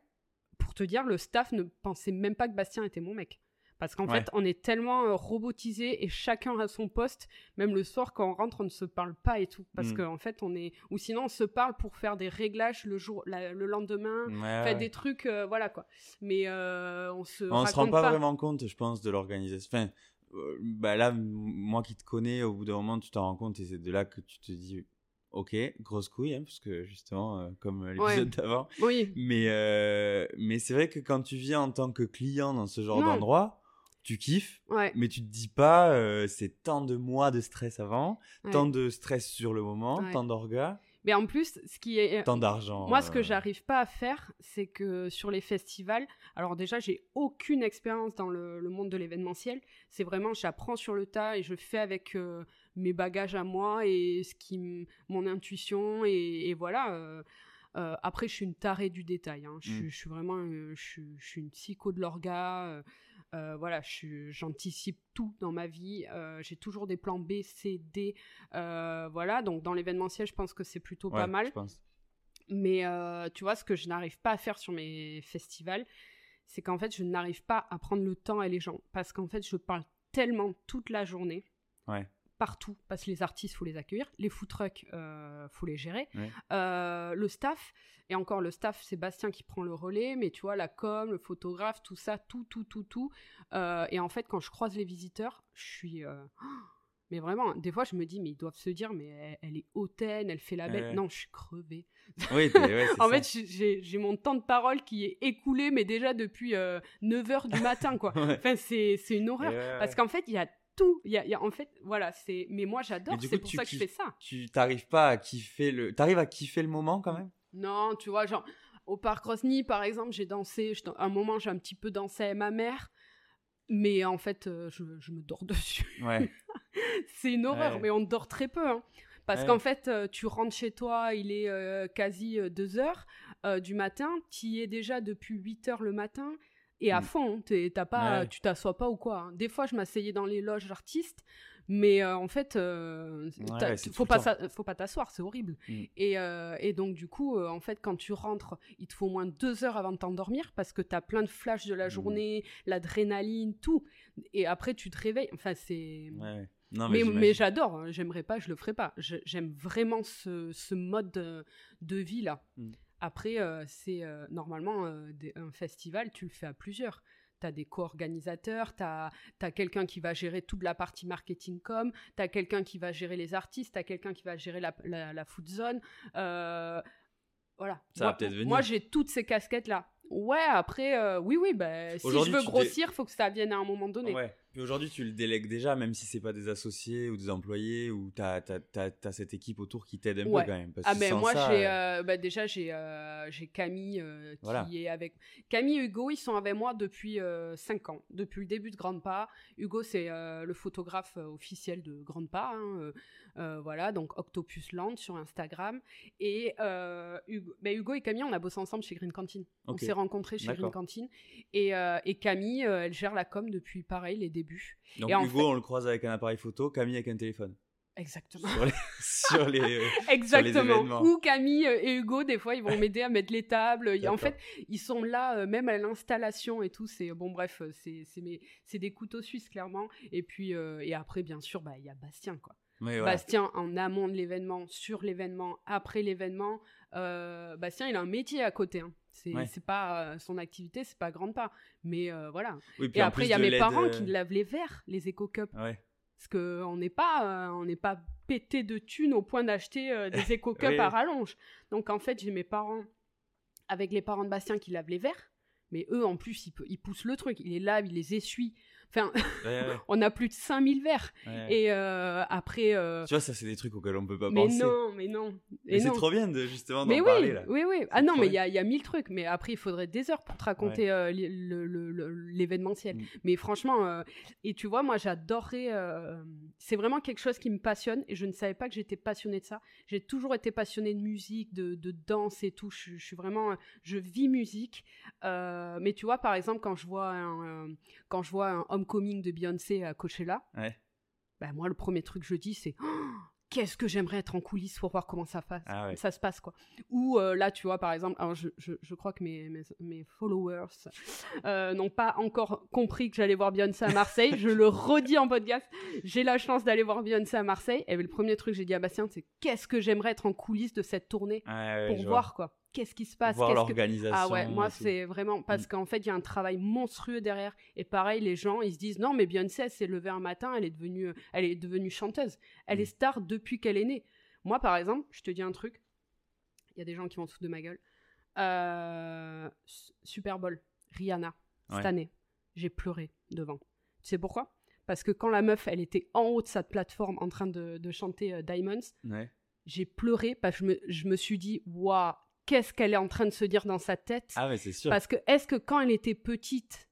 pour te dire, le staff ne pensait même pas que Bastien était mon mec. Parce qu'en Ouais. fait, on est tellement euh, robotisé et chacun a son poste. Même le soir, quand on rentre, on ne se parle pas et tout. Parce Mm. qu'en fait, on est. Ou sinon, on se parle pour faire des réglages le, jour, la- le lendemain. Ouais, Faire ouais. des trucs, euh, voilà quoi. Mais euh, on se. On se rend pas, vraiment compte, je pense, de l'organisation. Enfin, euh, bah là, moi qui te connais, au bout d'un moment, tu t'en rends compte et c'est de là que tu te dis, ok, grosse couille, hein, parce que justement, euh, comme l'épisode d'avant. Oui. Mais, euh, mais c'est vrai que quand tu viens en tant que client dans ce genre d'endroit, tu kiffes, Ouais. mais tu te dis pas, euh, c'est tant de mois de stress avant, ouais. tant de stress sur le moment, tant d'orgas, Mais en plus, ce qui est. tant d'argent. Moi, ce que euh, j'arrive pas à faire, c'est que sur les festivals, alors déjà, j'ai aucune expérience dans le, le monde de l'événementiel. C'est vraiment, j'apprends sur le tas et je fais avec euh, mes bagages à moi et ce qui, mon intuition et, et voilà. euh, euh, après, je suis une tarée du détail. hein. Je, suis- Mm. je suis vraiment, euh, je, suis- je suis une psycho de l'orga. euh, voilà, j'anticipe tout dans ma vie. j'ai toujours des plans B, C, D. voilà, donc dans l'événementiel, je pense que c'est plutôt pas mal. Je pense. Mais tu vois, ce que je n'arrive pas à faire sur mes festivals, c'est qu'en fait, je n'arrive pas à prendre le temps et les gens. Parce qu'en fait, je parle tellement toute la journée, Ouais. Partout, parce que les artistes, faut les accueillir. Les food trucks, euh, faut les gérer. Ouais. Euh, le staff, et encore le staff, c'est Bastien qui prend le relais, mais tu vois, la com, le photographe, tout ça, tout, tout, tout, tout. Euh, et en fait, quand je croise les visiteurs, je suis. euh, Mais vraiment, des fois, je me dis, mais ils doivent se dire, mais elle, elle est hautaine, elle fait la belle. Ouais. Non, je suis crevée. Oui, ouais, En ça. fait, j'ai- mon temps de parole qui est écoulé, mais déjà depuis 9h du matin, quoi. Ouais. Enfin, c'est une horreur. Parce qu'en fait, il y a tout. Il y a, il y a- en fait, voilà, c'est. Mais moi, j'adore, c'est pour ça que je fais ça. tu t'arrives pas à kiffer le t'arrives à kiffer le moment quand même? Non, tu vois, genre, au parc Rosny, par exemple, j'ai dansé. je- À un moment, j'ai un petit peu dansé avec ma mère. Mais en fait, euh, je, je me dors dessus. ouais c'est une horreur, Ouais. mais on dort très peu. hein. Parce Ouais. qu'en fait, euh, tu rentres chez toi, il est euh, quasi 2 heures du matin, tu y es déjà depuis 8 heures le matin. Et à Mm. fond. t'es- T'as pas, Ouais. tu t'assois pas ou quoi. hein. Des fois, je m'asseyais dans les loges d'artistes, mais euh, en fait, euh, Ouais, faut pas, faut pas t'asseoir, c'est horrible. Mm. Et, euh, et donc, du coup, euh, en fait, quand tu rentres, il te faut au moins deux heures avant de t'endormir parce que t'as plein de flashs de la Mm. journée, l'adrénaline, tout. Et après, tu te réveilles. Enfin, c'est. Ouais, ouais. Non, Mais, mais j'adore, hein. j'aimerais pas, je le ferais pas. J'aime vraiment ce, ce mode de, de vie là. Mm. Après, euh, c'est euh, normalement euh, des- un festival, tu le fais à plusieurs. Tu as des co-organisateurs, tu as, quelqu'un qui va gérer toute la partie marketing com, tu as quelqu'un qui va gérer les artistes, tu as quelqu'un qui va gérer la, la, la food zone. Voilà. Ça moi, va peut-être venir. Moi, j'ai toutes ces casquettes-là. Ouais, après, oui, oui, bah, si je veux grossir, faut que ça vienne à un moment donné. Ouais. Puis aujourd'hui, tu le délègues déjà, même si c'est pas des associés ou des employés, ou t'as as, cette équipe autour qui t'aide un Ouais. peu quand même. Parce Ah mais sans moi ça, euh, euh, bah, déjà j'ai euh, Camille euh, qui Voilà. est avec Camille et Hugo ils sont avec moi depuis 5 ans depuis le début de Grande Pas Hugo c'est le photographe officiel de Grande Pas hein, voilà donc Octopus Land sur Instagram et euh, Hugo, bah, Hugo et Camille on a bossé ensemble chez Green Canteen on s'est rencontrés chez Green. Canteen et, et Camille elle gère la com depuis pareil les débuts Donc et en Hugo, on le croise avec un appareil photo, Camille avec un téléphone. exactement Sur les. sur les euh, Exactement. événements. Ou Camille euh, et Hugo, des fois, ils vont m'aider à mettre les tables. En fait, ils sont là, euh, même à l'installation et tout. C'est bon, bref, c'est des couteaux suisses clairement. Et puis euh, et après, bien sûr, bah il y a Bastien quoi. Bastien en amont de l'événement, sur l'événement, après l'événement. Bastien, il a un métier à côté. hein. C'est Ouais. pas euh, son activité, c'est pas grande pas. Mais euh, voilà. Oui, Et après, il y a mes parents euh, qui lavent les verres, les éco cups. Ouais. Parce qu'on n'est pas, euh, on n'est pas pété de thunes au point d'acheter euh, des éco-cups Oui. à rallonge. Donc en fait, j'ai mes parents, avec les parents de Bastien qui lavent les verres, mais eux en plus, ils, ils poussent le truc, ils les lavent, ils les essuient. Enfin, Ouais, ouais, on a plus de 5000 verres. ouais. Et euh, après... euh, Tu vois, ça, c'est des trucs auxquels on peut pas mais penser. non, mais non. Mais Et c'est non. trop bien de justement d'en oui, parler là. oui, oui. Ah non, mais il y a, y a mille trucs. Mais après, il faudrait des heures pour te raconter euh, l'événementiel. Mm. Mais franchement, et tu vois, moi, j'adorerais. c'est vraiment quelque chose qui me passionne. Et je ne savais pas que j'étais passionnée de ça. J'ai toujours été passionnée de musique, de, de danse et tout. Je, je suis vraiment. Je vis musique. Mais tu vois, par exemple, quand je vois un, quand je vois un homecoming de Beyoncé à Coachella, Ouais. ben moi, le premier truc que je dis, c'est. Oh, Qu'est-ce que j'aimerais être en coulisses pour voir comment ça, passe, Ah ouais. ça se passe quoi. Ou euh, là tu vois par exemple, alors je, je, je crois que mes, mes, mes followers euh, n'ont pas encore compris que j'allais voir Beyoncé à Marseille. je le redis en podcast, j'ai la chance d'aller voir Beyoncé à Marseille. Et le premier truc que j'ai dit à Bastien, c'est qu'est-ce que j'aimerais être en coulisses de cette tournée ouais, pour vois. voir quoi. Qu'est-ce qui se passe Voir qu'est-ce que- l'organisation. ah ouais, moi c'est vraiment parce Mm. qu'en fait il y a un travail monstrueux derrière et pareil les gens ils se disent non mais Beyoncé elle s'est levée un matin elle est devenue elle est devenue chanteuse elle Mm. est star depuis qu'elle est née moi par exemple je te dis un truc il y a des gens qui vont se foutre de ma gueule Euh, Super Bowl Rihanna cette année j'ai pleuré devant tu sais pourquoi? Parce que quand la meuf elle était en haut de sa plateforme en train de, de chanter euh, Diamonds Ouais. j'ai pleuré parce que je me, je me suis dit waouh qu'est-ce qu'elle est en train de se dire dans sa tête Ah ouais, c'est sûr. parce que est-ce que quand elle était petite,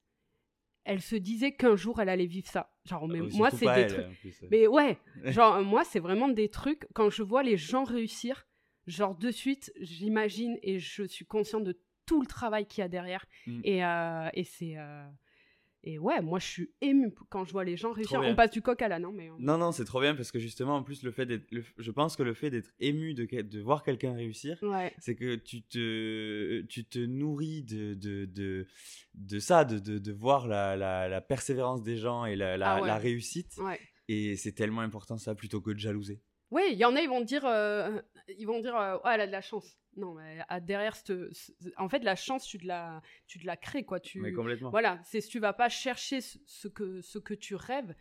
elle se disait qu'un jour elle allait vivre ça? Genre, mais Euh, moi c'est des elle, trucs. en plus, ouais. Mais ouais, genre moi c'est vraiment des trucs quand je vois les gens réussir, genre de suite j'imagine et je suis consciente de tout le travail qu'il y a derrière Mm. et, euh, et c'est euh, et ouais moi je suis émue quand je vois les gens réussir. On passe du coq à l'âne, non mais euh, Non, non, c'est trop bien parce que justement, en plus, le fait d'être. le- Je pense que le fait d'être ému de, de voir quelqu'un réussir, ouais. c'est que tu te, tu te nourris de, de, de, de ça, de, de, de voir la, la, la persévérance des gens et la, la, Ah ouais. la réussite. Ouais. Et c'est tellement important ça plutôt que de jalouser. Oui, il y en a, ils vont dire, euh, ils vont dire, euh, ouais, elle a de la chance. Non, mais à- derrière, en fait, la chance, tu te la, tu te la crées, quoi. Tu, Mais complètement. voilà, c'est si tu vas pas chercher ce, ce que, ce que tu rêves,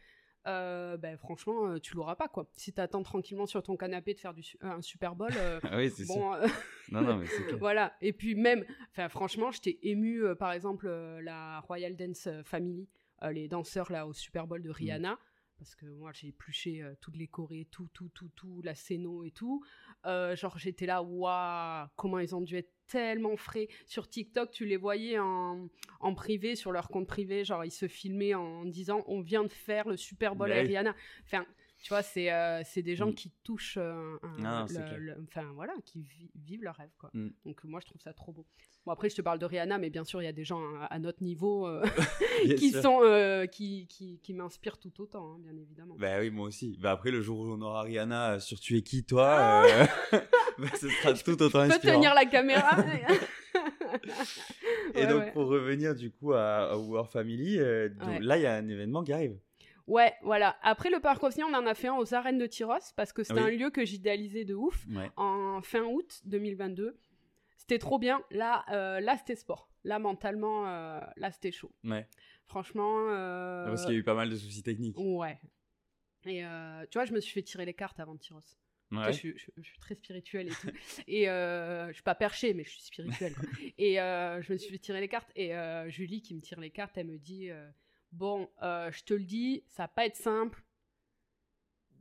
euh, ben franchement, euh, tu l'auras pas, quoi. Si tu attends tranquillement sur ton canapé de faire du, un Super Bowl, euh, oui, c'est bon, Non, non, mais c'est voilà. Et puis même, franchement, j'étais euh, par exemple, la Royal Dance Family, les danseurs là au Super Bowl de Rihanna, parce que moi j'ai épluché euh, toutes les chorés, tout, tout, tout, tout, la scéno et tout. Euh, genre j'étais là, waouh, comment ils ont dû être tellement frais. Sur TikTok, tu les voyais en, en privé, sur leur compte privé, genre ils se filmaient en disant, on vient de faire le Super Bowl Mais oui. Rihanna. Enfin, Tu vois, c'est euh, des gens Mm. qui touchent, euh, un- le- le- enfin voilà, qui vi- vivent leur rêve, quoi. Mm. Donc moi, je trouve ça trop beau. Bon, après, je te parle de Rihanna, mais bien sûr, il y a des gens à, à notre niveau euh, qui sûr. sont, euh, qui, qui, qui m'inspirent tout autant, hein, bien évidemment. Bah oui, moi aussi. Bah après, le jour où on aura Rihanna sur Tu es qui, toi, Ah bah, ce sera tout autant Tu peux inspirant. tenir la caméra Et Ouais, donc, ouais. pour revenir du coup à, à War Family, Ouais. là, il y a un événement qui arrive. Ouais, voilà. Après le parc Rosny, on en a fait un aux arènes de Tyros parce que c'était Oui. un lieu que j'idéalisais de ouf Ouais. en fin août 2022. C'était trop bien. Là, euh, là c'était sport. Là, mentalement, euh, là, c'était chaud. Ouais. Franchement. euh, Parce qu'il y a eu pas mal de soucis techniques. Ouais. Et tu vois, je me suis fait tirer les cartes avant Tyros. Vois, Ouais. je, suis- je- je suis très spirituelle et tout. et euh, je suis pas perchée, mais je suis spirituelle. quoi. et euh, je me suis fait tirer les cartes. Et euh, Julie, qui me tire les cartes, elle me dit Bon, euh, je te le dis, ça va pas être simple.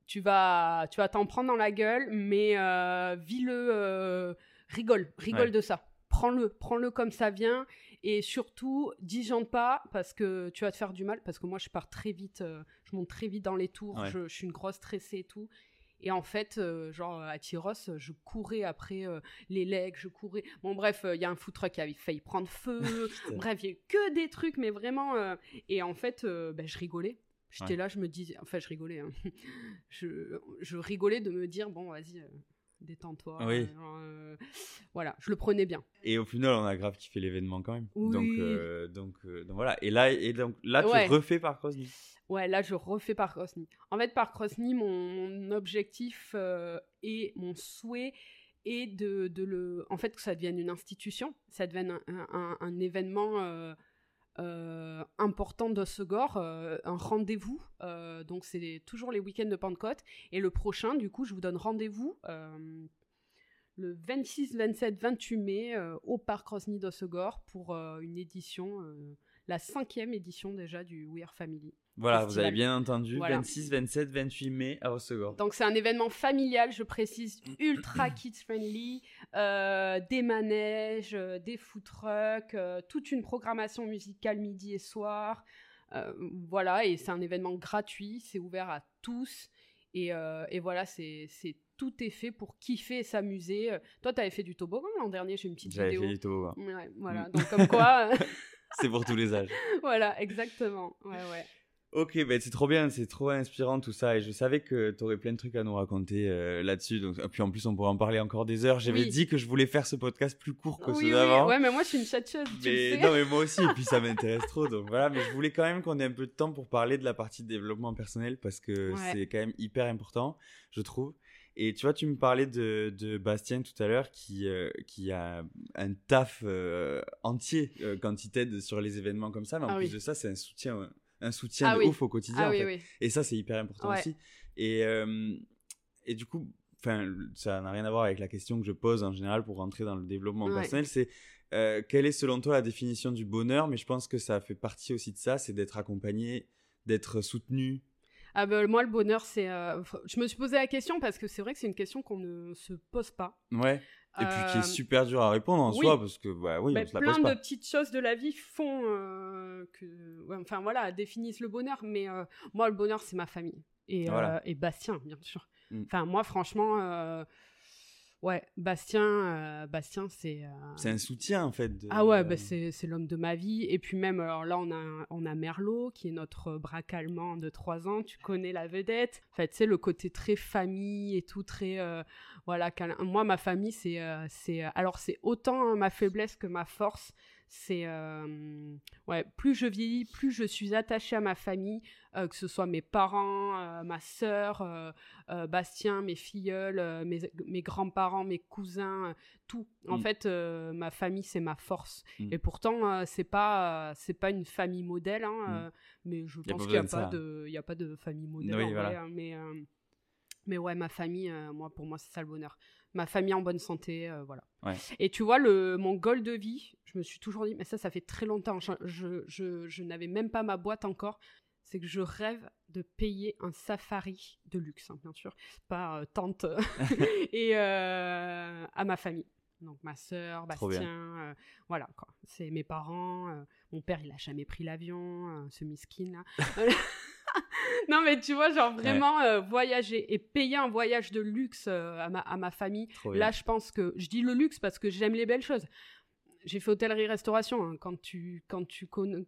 Tu vas tu vas t'en prendre dans la gueule, mais euh, vis-le, euh, rigole, rigole Ouais. de ça. Prends-le, prends-le comme ça vient. Et surtout, disjoncte pas parce que tu vas te faire du mal. Parce que moi, je pars très vite, je monte très vite dans les tours, Ouais. je, je suis une grosse stressée et tout. Et en fait, euh, genre à Tyros, je courais après euh, les legs, je courais. Bon, bref, euh, il y a un food truck qui avait failli prendre feu. Bref, il y a eu que des trucs, mais vraiment. Et en fait, ben, je rigolais. J'étais Ouais. là, je me disais. Enfin, je rigolais. hein. je, je rigolais de me dire bon, vas-y, détends-toi. Oui. euh, voilà, je le prenais bien. Et au final, on a grave kiffé l'événement quand même. Oui. Donc, euh, donc, euh, donc voilà. Et là, et donc, là tu Ouais. refais par Crosby. Ouais, là, je refais par Crosny. En fait, par Crosny, mon, mon objectif et mon souhait est de, de le. En fait, que ça devienne une institution, ça devienne un, un- un- un événement euh, important d'Ossegor, euh, un rendez-vous. Euh, donc, c'est toujours les week-ends de Pentecôte. Et le prochain, du coup, je vous donne rendez-vous. le 26, 27, 28 mai au parc Rosny d'Ossegor pour une édition, la cinquième édition déjà du We Are Family. Voilà, vous avez bien entendu. Voilà. 26, 27, 28 mai à Hossegor. Donc c'est un événement familial, je précise, ultra kids friendly, euh, des manèges, euh, des food trucks, euh, toute une programmation musicale midi et soir. Euh, voilà, et c'est un événement gratuit, c'est ouvert à tous. Et, et voilà, c'est c'est- tout est fait pour kiffer et s'amuser. Toi, tu avais fait du toboggan l'an dernier, j'ai une petite J'avais vidéo. fait du toboggan. Ouais, voilà, Mm. donc comme quoi, C'est pour tous les âges. voilà, exactement. Ouais, ouais. Ok, ben c'est trop bien, c'est trop inspirant tout ça. Et je savais que tu aurais plein de trucs à nous raconter euh, là-dessus. Donc, et puis en plus, on pourrait en parler encore des heures. J'avais Oui. dit que je voulais faire ce podcast plus court que Oui, ceux oui, d'avant. ouais, mais moi je suis une chatcheuse, tu le Mais sais. non, mais moi aussi, et puis ça m'intéresse trop. Donc voilà, mais je voulais quand même qu'on ait un peu de temps pour parler de la partie développement personnel parce que Ouais. c'est quand même hyper important, je trouve. Et tu vois, tu me parlais de, de Bastien tout à l'heure qui, euh, qui a un taf euh, entier euh, quand il t'aide sur les événements comme ça. Mais en Ah plus oui. de ça, c'est un soutien, un soutien Ah de oui. ouf au quotidien. Ah en oui, fait. oui. Et ça, c'est hyper important Ouais. aussi. Et, euh, et du coup, ça n'a rien à voir avec la question que je pose en général pour rentrer dans le développement Ouais. personnel. C'est euh, quelle est selon toi la définition du bonheur? Mais je pense que ça fait partie aussi de ça, c'est d'être accompagné, d'être soutenu. Ah ben, moi, le bonheur, c'est... euh, Je me suis posé la question parce que c'est vrai que c'est une question qu'on ne se pose pas. Ouais. Et puis qui Euh, est super dur à répondre en oui. soi parce que bah, oui, Ben, on se la plein pose pas. de petites choses de la vie font euh, que... ouais, enfin, voilà, définissent le bonheur. Mais euh, moi, le bonheur, c'est ma famille. Et, Voilà. euh, et Bastien, bien sûr. Mm. Enfin, moi, franchement... euh, Ouais, Bastien, euh, Bastien, c'est... euh, C'est un soutien en fait. de- Ah ouais, bah c'est l'homme de ma vie. Et puis même, alors là, on a, on a Merlot, qui est notre braque allemand de 3 ans. Tu connais la vedette. En fait, c'est le côté très famille et tout, très... euh, voilà, câlin. Moi, ma famille, c'est... euh, c'est alors, c'est autant hein, ma faiblesse que ma force. C'est... euh, ouais, plus je vieillis, plus je suis attachée à ma famille, euh, que ce soit mes parents, euh, ma sœur, Bastien, mes filleuls, mes, mes grands-parents, mes cousins, tout. En Mm. fait, ma famille, c'est ma force. Mm. Et pourtant, c'est pas, c'est pas une famille modèle, hein, Mm. mais je pense qu'il n'y a, pas de- a pas de famille modèle. Oui, en voilà. vrai, hein, mais, mais ouais, ma famille, euh, moi, pour moi, c'est ça le bonheur. Ma famille en bonne santé, euh, voilà. Ouais. Et tu vois, le, mon goal de vie, je me suis toujours dit, mais ça, ça fait très longtemps, je, je, je- je n'avais même pas ma boîte encore, c'est que je rêve de payer un safari de luxe, hein, bien sûr, pas euh, tante, et euh, à ma famille. Donc ma sœur, Bastien, voilà quoi. C'est mes parents. mon père, il a jamais pris l'avion, ce miskin là. non, mais tu vois, genre vraiment euh, voyager et payer un voyage de luxe euh, à, ma, à ma famille. Là, je pense que je dis le luxe parce que j'aime les belles choses. J'ai fait hôtellerie-restauration. Hein. quand tu, quand tu connais,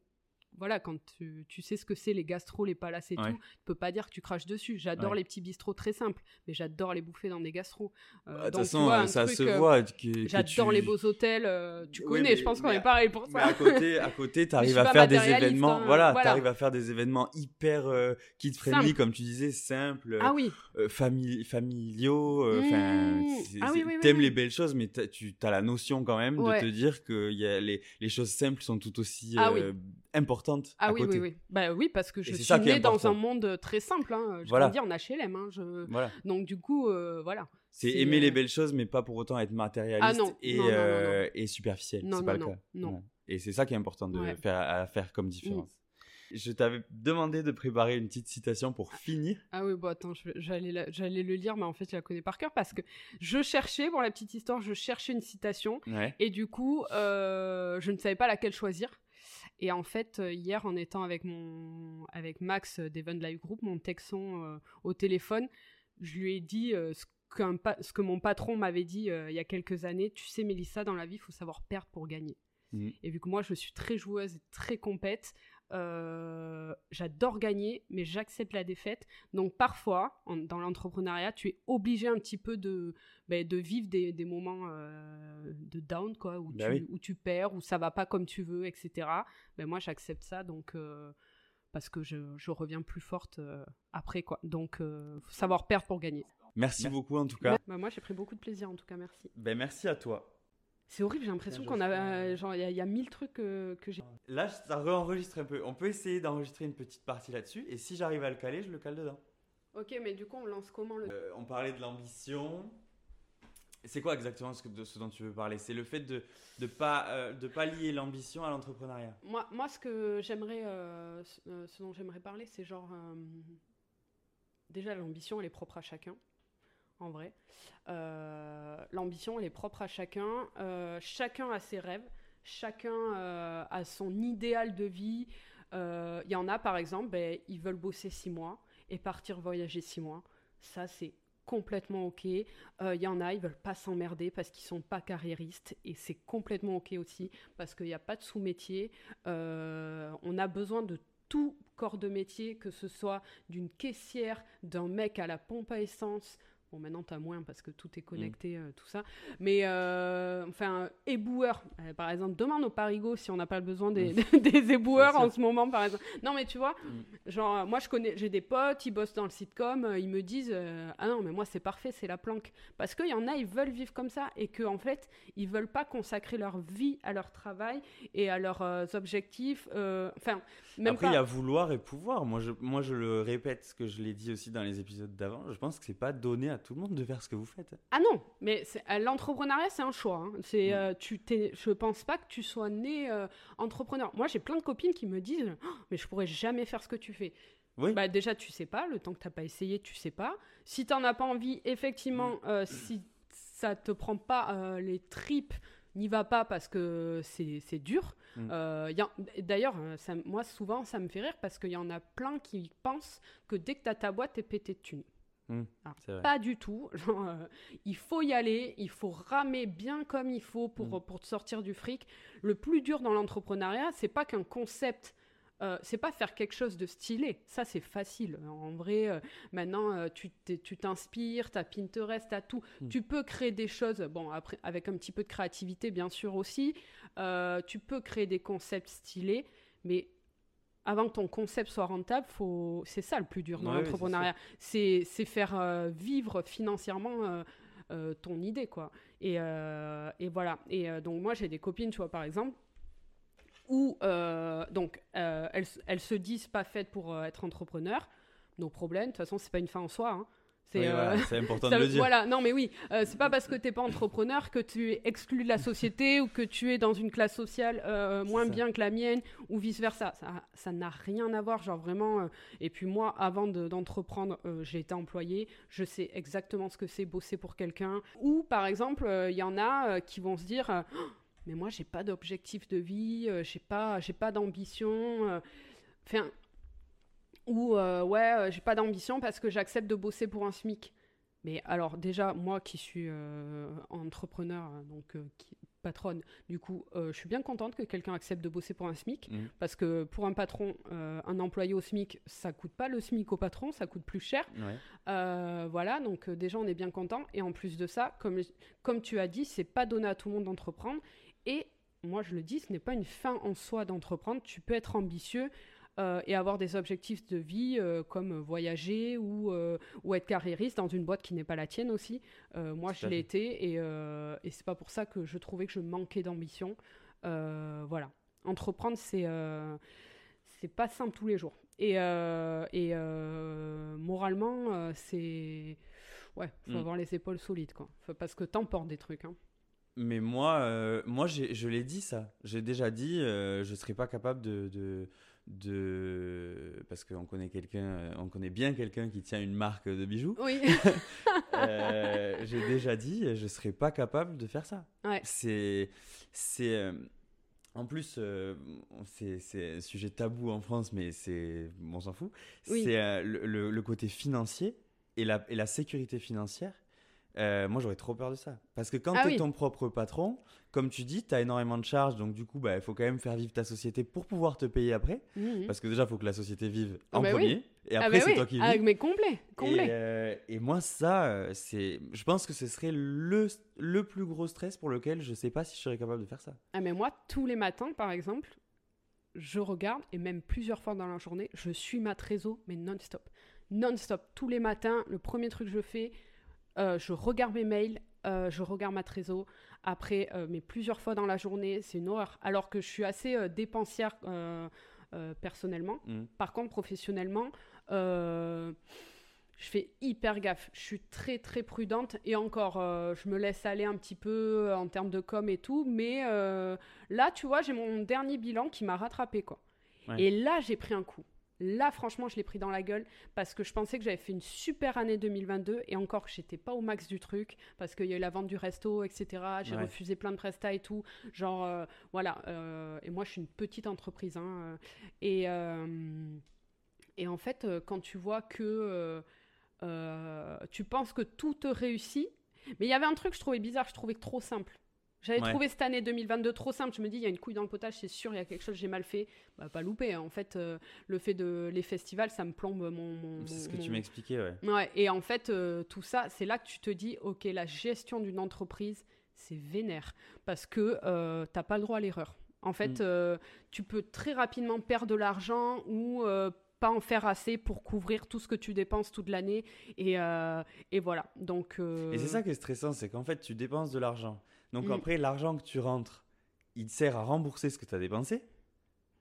voilà, quand tu, tu, sais ce que c'est les gastro, les palaces et tout, tu peux pas dire que tu craches dessus. J'adore les petits bistrots très simples, mais j'adore les bouffer dans des gastros. Euh, bah, de toute façon, ça se euh, voit. J'adore les beaux hôtels. Euh, tu connais, je pense qu'on est pareil pour ça. Mais à côté, à côté, arrives à faire des événements. Hein, voilà, tu arrives à faire des événements hyper kid friendly, comme tu disais, simples. Ah oui. familiaux. Enfin, mmh. ah, oui, t'aimes les belles choses, mais tu as la notion quand même de te dire que y a les, les choses simples sont tout aussi ah importante. Ah oui, oui, oui. Bah oui, parce que je suis née dans un monde très simple. Hein. Je voilà. dire en HLM. Hein. Je... Voilà. Donc du coup, euh, voilà. C'est aimer les belles choses, mais pas pour autant être matérialiste ah et, euh, et, superficiel. C'est pas le cas. Non. Et c'est ça qui est important de faire, à faire comme différence. Je t'avais demandé de préparer une petite citation pour finir. Ah oui, bon, attends, j'allais le lire, mais en fait, je la connais par cœur parce que je cherchais, pour la petite histoire, je cherchais une citation. Et du coup, euh, je ne savais pas laquelle choisir. Et en fait, euh, hier, en étant avec, mon, avec Max d'Event Live Group, mon texon euh, au téléphone, je lui ai dit euh, ce, ce, que mon patron m'avait dit il y a quelques années. Tu sais, Mélissa, dans la vie, il faut savoir perdre pour gagner. Mmh. Et vu que moi, je suis très joueuse et très compète, euh, j'adore gagner, mais j'accepte la défaite. Donc parfois, dans l'entrepreneuriat, tu es obligé un petit peu de, ben, de vivre des, des moments euh, de down, quoi, où, bah tu, où tu perds, où ça va pas comme tu veux, etc. Ben, moi, j'accepte ça, donc euh, parce que je, je, reviens plus forte après, quoi. Donc, savoir perdre pour gagner. Merci beaucoup en tout cas. Bah, moi, j'ai pris beaucoup de plaisir en tout cas, merci. Ben, merci à toi. C'est horrible, j'ai l'impression qu'on a. Genre, il y, a mille trucs que, j'ai. Là, ça re-enregistre un peu. On peut essayer d'enregistrer une petite partie là-dessus. Et si j'arrive à le caler, je le cale dedans. Ok, mais du coup, on lance comment le. Euh, on parlait de l'ambition. C'est quoi exactement ce, de ce dont tu veux parler? C'est le fait de ne pas, euh, de pas lier l'ambition à l'entrepreneuriat? Moi, moi, ce que j'aimerais. Euh, ce dont j'aimerais parler, c'est genre. déjà, l'ambition, elle est propre à chacun en vrai. Euh, l'ambition, elle est propre à chacun. Euh, chacun a ses rêves. Chacun euh, a son idéal de vie. Il y en a, par exemple, ben, ils veulent bosser six mois et partir voyager six mois. Ça, c'est complètement ok. Il y en a, ils veulent pas s'emmerder parce qu'ils sont pas carriéristes et c'est complètement ok aussi parce qu'il n'y a pas de sous-métier. on a besoin de tout corps de métier, que ce soit d'une caissière, d'un mec à la pompe à essence, Bon, maintenant, tu as moins parce que tout est connecté, mm. euh, tout ça. Mais, euh, enfin, éboueur. Euh, par exemple, demande au Parigo si on n'a pas besoin des, mm. des éboueurs en ce moment, par exemple. Non, mais tu vois, mm. genre, moi, je connais, j'ai des potes, ils bossent dans le sitcom, ils me disent Ah non, mais moi, c'est parfait, c'est la planque. Parce qu'il y en a, ils veulent vivre comme ça et qu'en en fait, ils veulent pas consacrer leur vie à leur travail et à leurs objectifs. Enfin, même Après, il y a vouloir et pouvoir. Moi je, moi, je le répète, ce que je l'ai dit aussi dans les épisodes d'avant. Je pense que c'est pas donné à tout le monde de faire ce que vous faites. Ah non, mais euh, l'entrepreneuriat, c'est un choix. Hein. C'est, euh, tu t'es, je pense pas que tu sois né euh, entrepreneur. Moi, j'ai plein de copines qui me disent oh, Mais je pourrais jamais faire ce que tu fais. Oui. Bah, déjà, tu sais pas. Le temps que tu n'as pas essayé, tu sais pas. Si tu n'en as pas envie, effectivement, mm. si ça te prend pas les tripes, n'y va pas parce que c'est dur. Mm. D'ailleurs, moi, souvent, ça me fait rire parce qu'il y en a plein qui pensent que dès que tu as ta boîte, tu es pété de thunes. Mmh, pas du tout. Euh, il faut y aller, il faut ramer bien comme il faut pour, mmh. pour te sortir du fric. Le plus dur dans l'entrepreneuriat, c'est pas qu'un concept. Euh, c'est pas faire quelque chose de stylé, ça c'est facile. En vrai, euh, maintenant tu t'inspires, tu as Pinterest, tu tout. Mmh. Tu peux créer des choses, bon, après, avec un petit peu de créativité bien sûr aussi. tu peux créer des concepts stylés, mais avant que ton concept soit rentable, faut... c'est ça le plus dur dans l'entrepreneuriat. C'est faire euh, vivre financièrement euh, euh, ton idée, quoi. Et, et voilà. Et donc, moi, j'ai des copines, tu vois, par exemple, où donc, elles, elles se disent pas faites pour être entrepreneur. Nos problèmes, de toute façon, c'est pas une fin en soi. Hein. C'est euh, important de le dire. Voilà, non mais oui, euh, c'est pas parce que t'es pas entrepreneur que tu es exclu de la société ou que tu es dans une classe sociale euh, moins bien que la mienne ou vice versa. Ça n'a rien à voir, genre vraiment. et puis moi, avant d'entreprendre, j'ai été employé, je sais exactement ce que c'est bosser pour quelqu'un. Ou par exemple, il y en a qui vont se dire, oh, mais moi j'ai pas d'objectif de vie, j'ai pas, j'ai pas d'ambition. Enfin, ou euh, ouais, euh, j'ai pas d'ambition parce que j'accepte de bosser pour un SMIC. Mais alors déjà, moi qui suis euh, entrepreneur, donc patronne, du coup, je suis bien contente que quelqu'un accepte de bosser pour un SMIC, mmh. parce que pour un patron, un employé au SMIC, ça coûte pas le SMIC au patron, ça coûte plus cher. voilà, donc déjà on est bien content. Et en plus de ça, comme, comme tu as dit, c'est pas donné à tout le monde d'entreprendre. Et moi je le dis, ce n'est pas une fin en soi d'entreprendre. Tu peux être ambitieux. Euh, et avoir des objectifs de vie euh, comme voyager ou, euh, ou, être carriériste dans une boîte qui n'est pas la tienne aussi. moi, je l'ai été et, et c'est pas pour ça que je trouvais que je manquais d'ambition. voilà. Entreprendre, c'est c'est pas simple tous les jours. Et, et moralement, c'est. Ouais, faut mm. avoir les épaules solides, quoi. parce que t'emportes des trucs, hein. Mais moi, moi je l'ai dit ça. J'ai déjà dit, je serais pas capable de, de parce qu'on connaît quelqu'un on connaît bien quelqu'un qui tient une marque de bijoux. Oui. Euh, j'ai déjà dit je serais pas capable de faire ça. Ouais. c'est c'est euh, en plus euh, c'est un sujet tabou en France mais c'est on s'en fout. C'est le, le, côté financier et la, et la sécurité financière euh, moi, j'aurais trop peur de ça. Parce que quand ah tu es ton propre patron, comme tu dis, tu as énormément de charges. Donc, du coup, bah, il faut quand même faire vivre ta société pour pouvoir te payer après. Mhm. Parce que déjà, il faut que la société vive ah en bah premier. Et ah après, bah c'est toi qui vis. Avec mais complet. complet. Et, euh, et, moi, ça, euh, c'est. Je pense que ce serait le, le plus gros stress pour lequel je sais pas si je serais capable de faire ça. Ah, mais moi, tous les matins, par exemple, je regarde, et même plusieurs fois dans la journée, je suis ma trésor, mais non-stop. Non-stop. Tous les matins, le premier truc que je fais, euh, je regarde mes mails, euh, je regarde ma trésor. Après, euh, mais plusieurs fois dans la journée, c'est une horreur. Alors que je suis assez dépensière personnellement. Mm. Par contre, professionnellement, je fais hyper gaffe. Je suis très très prudente et encore, je me laisse aller un petit peu en termes de com et tout. Mais là, tu vois, j'ai mon dernier bilan qui m'a rattrapé quoi. Et là, j'ai pris un coup. Là, franchement, je l'ai pris dans la gueule parce que je pensais que j'avais fait une super année 2022 et encore que j'étais pas au max du truc parce qu'il y a eu la vente du resto, etc. J'ai refusé plein de prestats et tout. Genre, euh, voilà. Euh, et moi, je suis une petite entreprise. Hein, euh, et, et en fait, quand tu vois que tu penses que tout te réussit, mais il y avait un truc que je trouvais bizarre, je trouvais trop simple. J'avais trouvé cette année 2022 trop simple. Je me dis, il y a une couille dans le potage, c'est sûr, il y a quelque chose que j'ai mal fait. Bah, pas loupé. Hein. En fait, euh, le fait de les festivals, ça me plombe mon. c'est ce que tu m'expliquais, ouais. Ouais, et en fait, euh, tout ça, c'est là que tu te dis, ok, la gestion d'une entreprise, c'est vénère. Parce que euh, t'as pas le droit à l'erreur. En fait, mm. euh, tu peux très rapidement perdre de l'argent ou pas en faire assez pour couvrir tout ce que tu dépenses toute l'année. Et, et, voilà. Donc, Et c'est ça qui est stressant, c'est qu'en fait, tu dépenses de l'argent. Donc mm. après, l'argent que tu rentres, il sert à rembourser ce que tu as dépensé.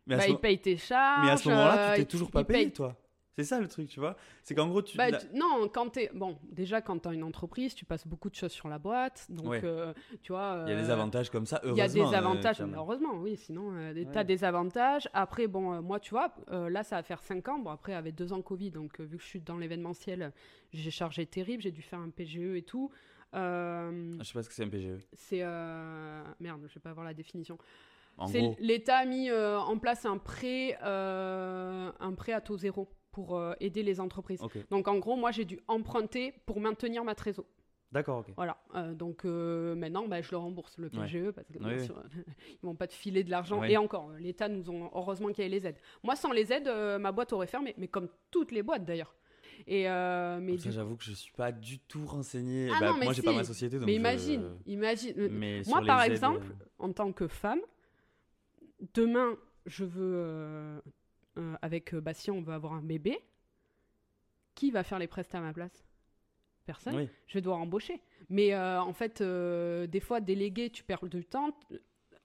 Mais bah, il paye tes charges. Mais à ce moment-là, tu t'es euh, toujours pas payé, toi. C'est ça le truc, tu vois. C'est qu'en gros, tu. Bah, non, quand t'es. Bon, déjà, quand tu as une entreprise, tu passes beaucoup de choses sur la boîte. Donc, euh, tu vois. Il y a des euh, avantages comme ça, heureusement. Il y a des avantages, heureusement, oui. Sinon, tu as des avantages. Après, bon, moi, tu vois, là, ça va faire 5 ans. Bon, après, avec 2 ans Covid, donc vu que je suis dans l'événementiel, j'ai chargé terrible. J'ai dû faire un PGE et tout. Euh, je sais pas ce que c'est un PGE. C'est. Euh, merde, je vais pas avoir la définition. L'État a mis euh, en place un prêt, un prêt à taux zéro pour aider les entreprises. Donc en gros, moi j'ai dû emprunter pour maintenir ma trésor. D'accord, ok. Voilà, donc maintenant bah, je le rembourse, le PGE, parce que ils vont pas te filer de l'argent. Et encore, l'État nous ont, heureusement qu'il y a les aides. Moi sans les aides, ma boîte aurait fermé, mais comme toutes les boîtes d'ailleurs. Et euh, mais ça, j'avoue que je suis pas du tout renseigné. Ah bah, moi, j'ai pas ma société. Donc mais imagine, imagine. moi, par exemple, euh, en tant que femme, demain, je veux, euh, avec Bastien, on veut avoir un bébé. Qui va faire les prestats à ma place? Personne. Je vais devoir embaucher. Mais en fait, des fois, déléguer, tu perds du temps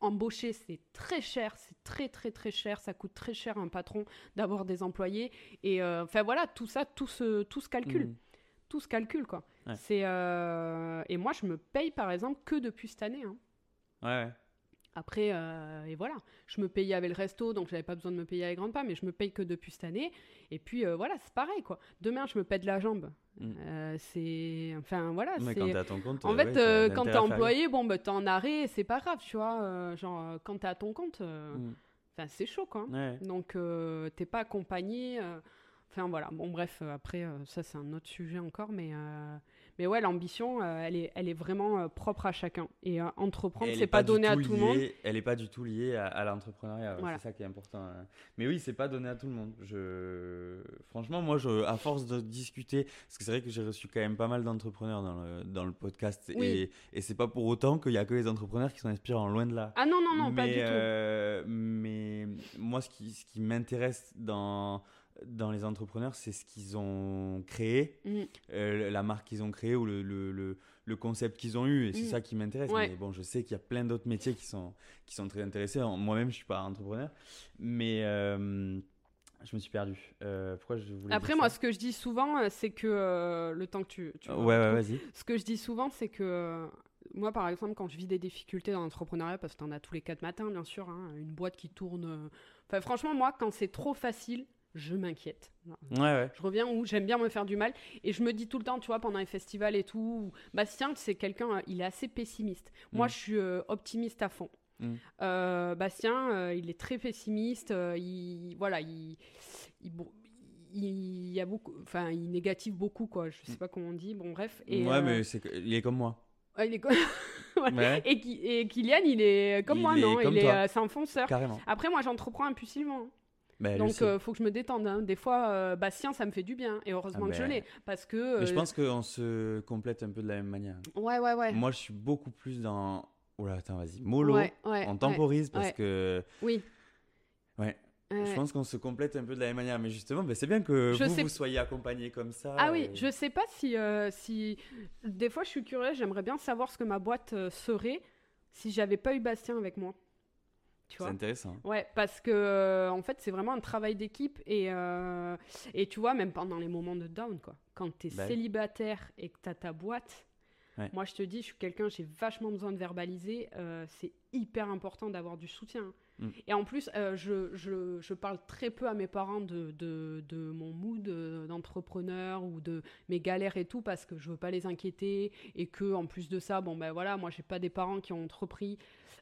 embaucher, c'est très cher, c'est très très très cher, ça coûte très cher à un patron d'avoir des employés. Et euh, enfin voilà, tout ça, tout se, tout se calcule. Mm. tout se calcule, quoi. Ouais. C'est euh, et moi, je me paye par exemple que depuis cette année. hein. Ouais, ouais. Après, euh, et voilà, je me payais avec le resto, donc j'avais pas besoin de me payer avec Grand Pas, mais je me paye que depuis cette année. Et puis euh, voilà, c'est pareil quoi. Demain, je me pète la jambe. Mm. Euh, c'est, enfin voilà, Mais quand t'es à ton compte, En fait, ouais, quand t'es employé, bon, bah, t'es en arrêt, c'est pas grave, tu vois. genre, quand t'es à ton compte, Mm. c'est chaud, quoi. Ouais. Donc, t'es pas accompagné. Enfin, voilà. Bon, bref, après, ça, c'est un autre sujet encore, mais. Mais ouais, l'ambition, euh, elle, est, elle est vraiment euh, propre à chacun. Et euh, entreprendre, c'est est pas, donné à tout le monde. Elle n'est pas du tout liée à, à l'entrepreneuriat. Voilà. C'est ça qui est important. hein. Mais oui, c'est pas donné à tout le monde. Je... Franchement, moi, je, à force de discuter, parce que c'est vrai que j'ai reçu quand même pas mal d'entrepreneurs dans le, dans le podcast, Oui. et, et c'est pas pour autant qu'il y a que les entrepreneurs qui sont inspirants, loin de là. Ah non, non, non, pas du tout. euh, mais moi, ce qui, ce qui m'intéresse dans, dans les entrepreneurs, c'est ce qu'ils ont créé, Mm. euh, la marque qu'ils ont créée ou le, le, le, le concept qu'ils ont eu. Et c'est Mm. ça qui m'intéresse. Ouais. Mais bon, je sais qu'il y a plein d'autres métiers qui sont, qui sont très intéressés. Moi-même, je suis pas entrepreneur. Mais euh, je me suis perdu. Euh, pourquoi je voulais Après, moi, ce que je dis souvent, euh, c'est que le temps que tu. tu Ouais, ouais, vas-y. Ce que je dis souvent, c'est que moi, par exemple, quand je vis des difficultés dans l'entrepreneuriat, parce que t'en as tous les quatre matins, bien sûr, hein, une boîte qui tourne. Enfin, franchement, moi, quand c'est trop facile, je m'inquiète. Ouais, ouais. Je reviens où j'aime bien me faire du mal. Et je me dis tout le temps, tu vois, pendant les festivals et tout, Bastien, c'est quelqu'un, euh, il est assez pessimiste. Moi, Mm. je suis euh, optimiste à fond. Mm. Euh, Bastien, euh, il est très pessimiste. il, voilà, il, il, bon, il, il y a beaucoup, enfin, il négative beaucoup, quoi. Je sais pas comment on dit. Bon, bref. Et, Mm. ouais, mais c'est que- il est comme moi. ouais, il est co- Voilà. Ouais, et, et Kylian, il est comme Il moi, est non? comme Il est, euh, c'est un fonceur. carrément. Après, moi, j'entreprends impulsivement. Bah, lui Donc, aussi. euh, faut que je me détende. hein. Des fois, euh, Bastien, ça me fait du bien. Et heureusement Ah que je ben, l'ai. Parce que. Mais je euh, pense qu'on se complète un peu de la même manière. Ouais, ouais, ouais. Moi, je suis beaucoup plus dans. Là, attends, vas-y. Mollo. ouais, ouais, on ouais. temporise parce que. Oui. Ouais. Je pense qu'on se complète un peu de la même manière. Mais justement, ben, c'est bien que Je vous, sais- vous soyez accompagnés comme ça. Ah oui, je sais pas si, euh, si. Des fois, je suis curieuse, j'aimerais bien savoir ce que ma boîte serait si j'avais pas eu Bastien avec moi. C'est intéressant. Ouais, parce que euh, en fait, c'est vraiment un travail d'équipe et, euh, et tu vois, même pendant les moments de down, quoi. Quand tu es Bah célibataire et que tu as ta boîte, Ouais. moi je te dis, je suis quelqu'un, j'ai vachement besoin de verbaliser. euh, c'est hyper important d'avoir du soutien. Mm. Et en plus, euh, je, je, je parle très peu à mes parents de, de, de mon mood euh, d'entrepreneur ou de mes galères et tout parce que je veux pas les inquiéter et que en plus de ça, bon ben voilà, moi j'ai pas des parents qui ont entrepris.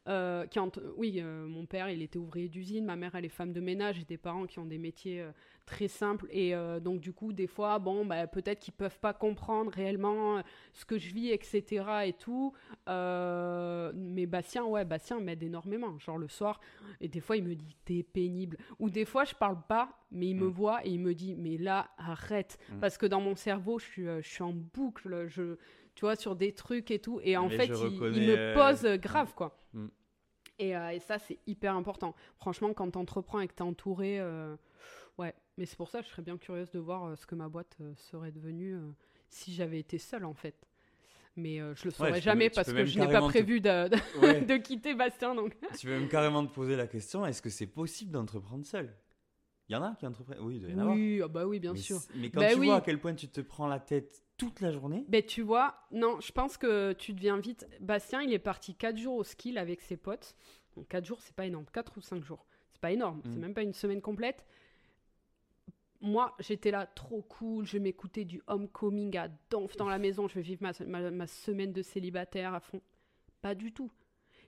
euh, qui ont, oui, euh, mon père il était ouvrier d'usine, ma mère elle est femme de ménage, j'ai des parents qui ont des métiers très simples et donc du coup des fois bon bah, peut-être qu'ils peuvent pas comprendre réellement ce que je vis etc et tout mais Bastien ouais Bastien m'aide énormément genre le soir et des fois il me dit t'es pénible ou des fois je parle pas mais il me Mm. voit et il me dit mais là arrête Mm. parce que dans mon cerveau je suis euh, je suis en boucle je tu vois sur des trucs et tout et en Mais fait il, me euh, pose euh, grave quoi Mm. et, euh, et ça, c'est hyper important. Franchement, quand t'entreprends et que t'es entouré, euh, ouais. Mais c'est pour ça que je serais bien curieuse de voir euh, ce que ma boîte serait devenue si j'avais été seule, en fait. Mais euh, je le saurais jamais parce que je n'ai pas te- prévu de, de- Ouais. de quitter Bastien. Donc. tu veux même carrément te poser la question est-ce que c'est possible d'entreprendre seul? Il y en a qui entreprennent Oui, il doit y en avoir. Oui, ah bah oui, bien mais, sûr. mais quand Bah tu oui. vois à quel point tu te prends la tête toute la journée, Ben tu vois, non, je pense que tu deviens vite. Bastien, il est parti 4 jours au ski là, avec ses potes. Donc 4 jours, c'est pas énorme. 4 ou 5 jours. C'est pas énorme. C'est Mm. même pas une semaine complète. Moi, j'étais là trop cool. Je m'écoutais du homecoming à donf dans la maison. Je vais vivre ma, ma- ma semaine de célibataire à fond. Pas du tout.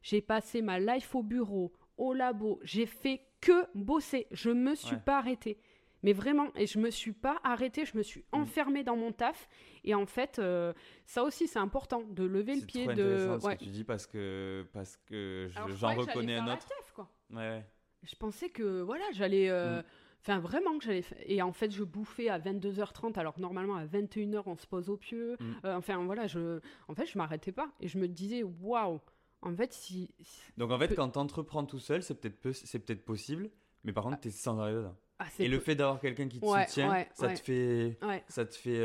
J'ai passé ma life au bureau, au labo. J'ai fait que bosser. Je me suis Ouais. pas arrêtée. Mais vraiment, et je me suis pas arrêtée, je me suis Mm. enfermée dans mon taf. Et en fait, euh, ça aussi, c'est important de lever le c'est pied. trop de... intéressant ce Ouais. que tu dis parce que, parce que je j'en reconnais un autre. teuf, quoi. Ouais, ouais. Je pensais que voilà, j'allais. euh, Mm. Enfin, vraiment que j'allais. fa- Et en fait, je bouffais à 22h30, alors que normalement, à 21h, on se pose au pieu. Mm. Euh, enfin, voilà, je. En fait, je m'arrêtais pas. Et je me disais, waouh, en fait, si. Donc en fait, quand tu entreprends tout seul, c'est peut-être peu- c'est peut-être possible, mais par contre, tu es sans arrêt. Ah, c'est Et le fait d'avoir quelqu'un qui te Ouais, soutient, ouais, ça ouais. te fait, ça te fait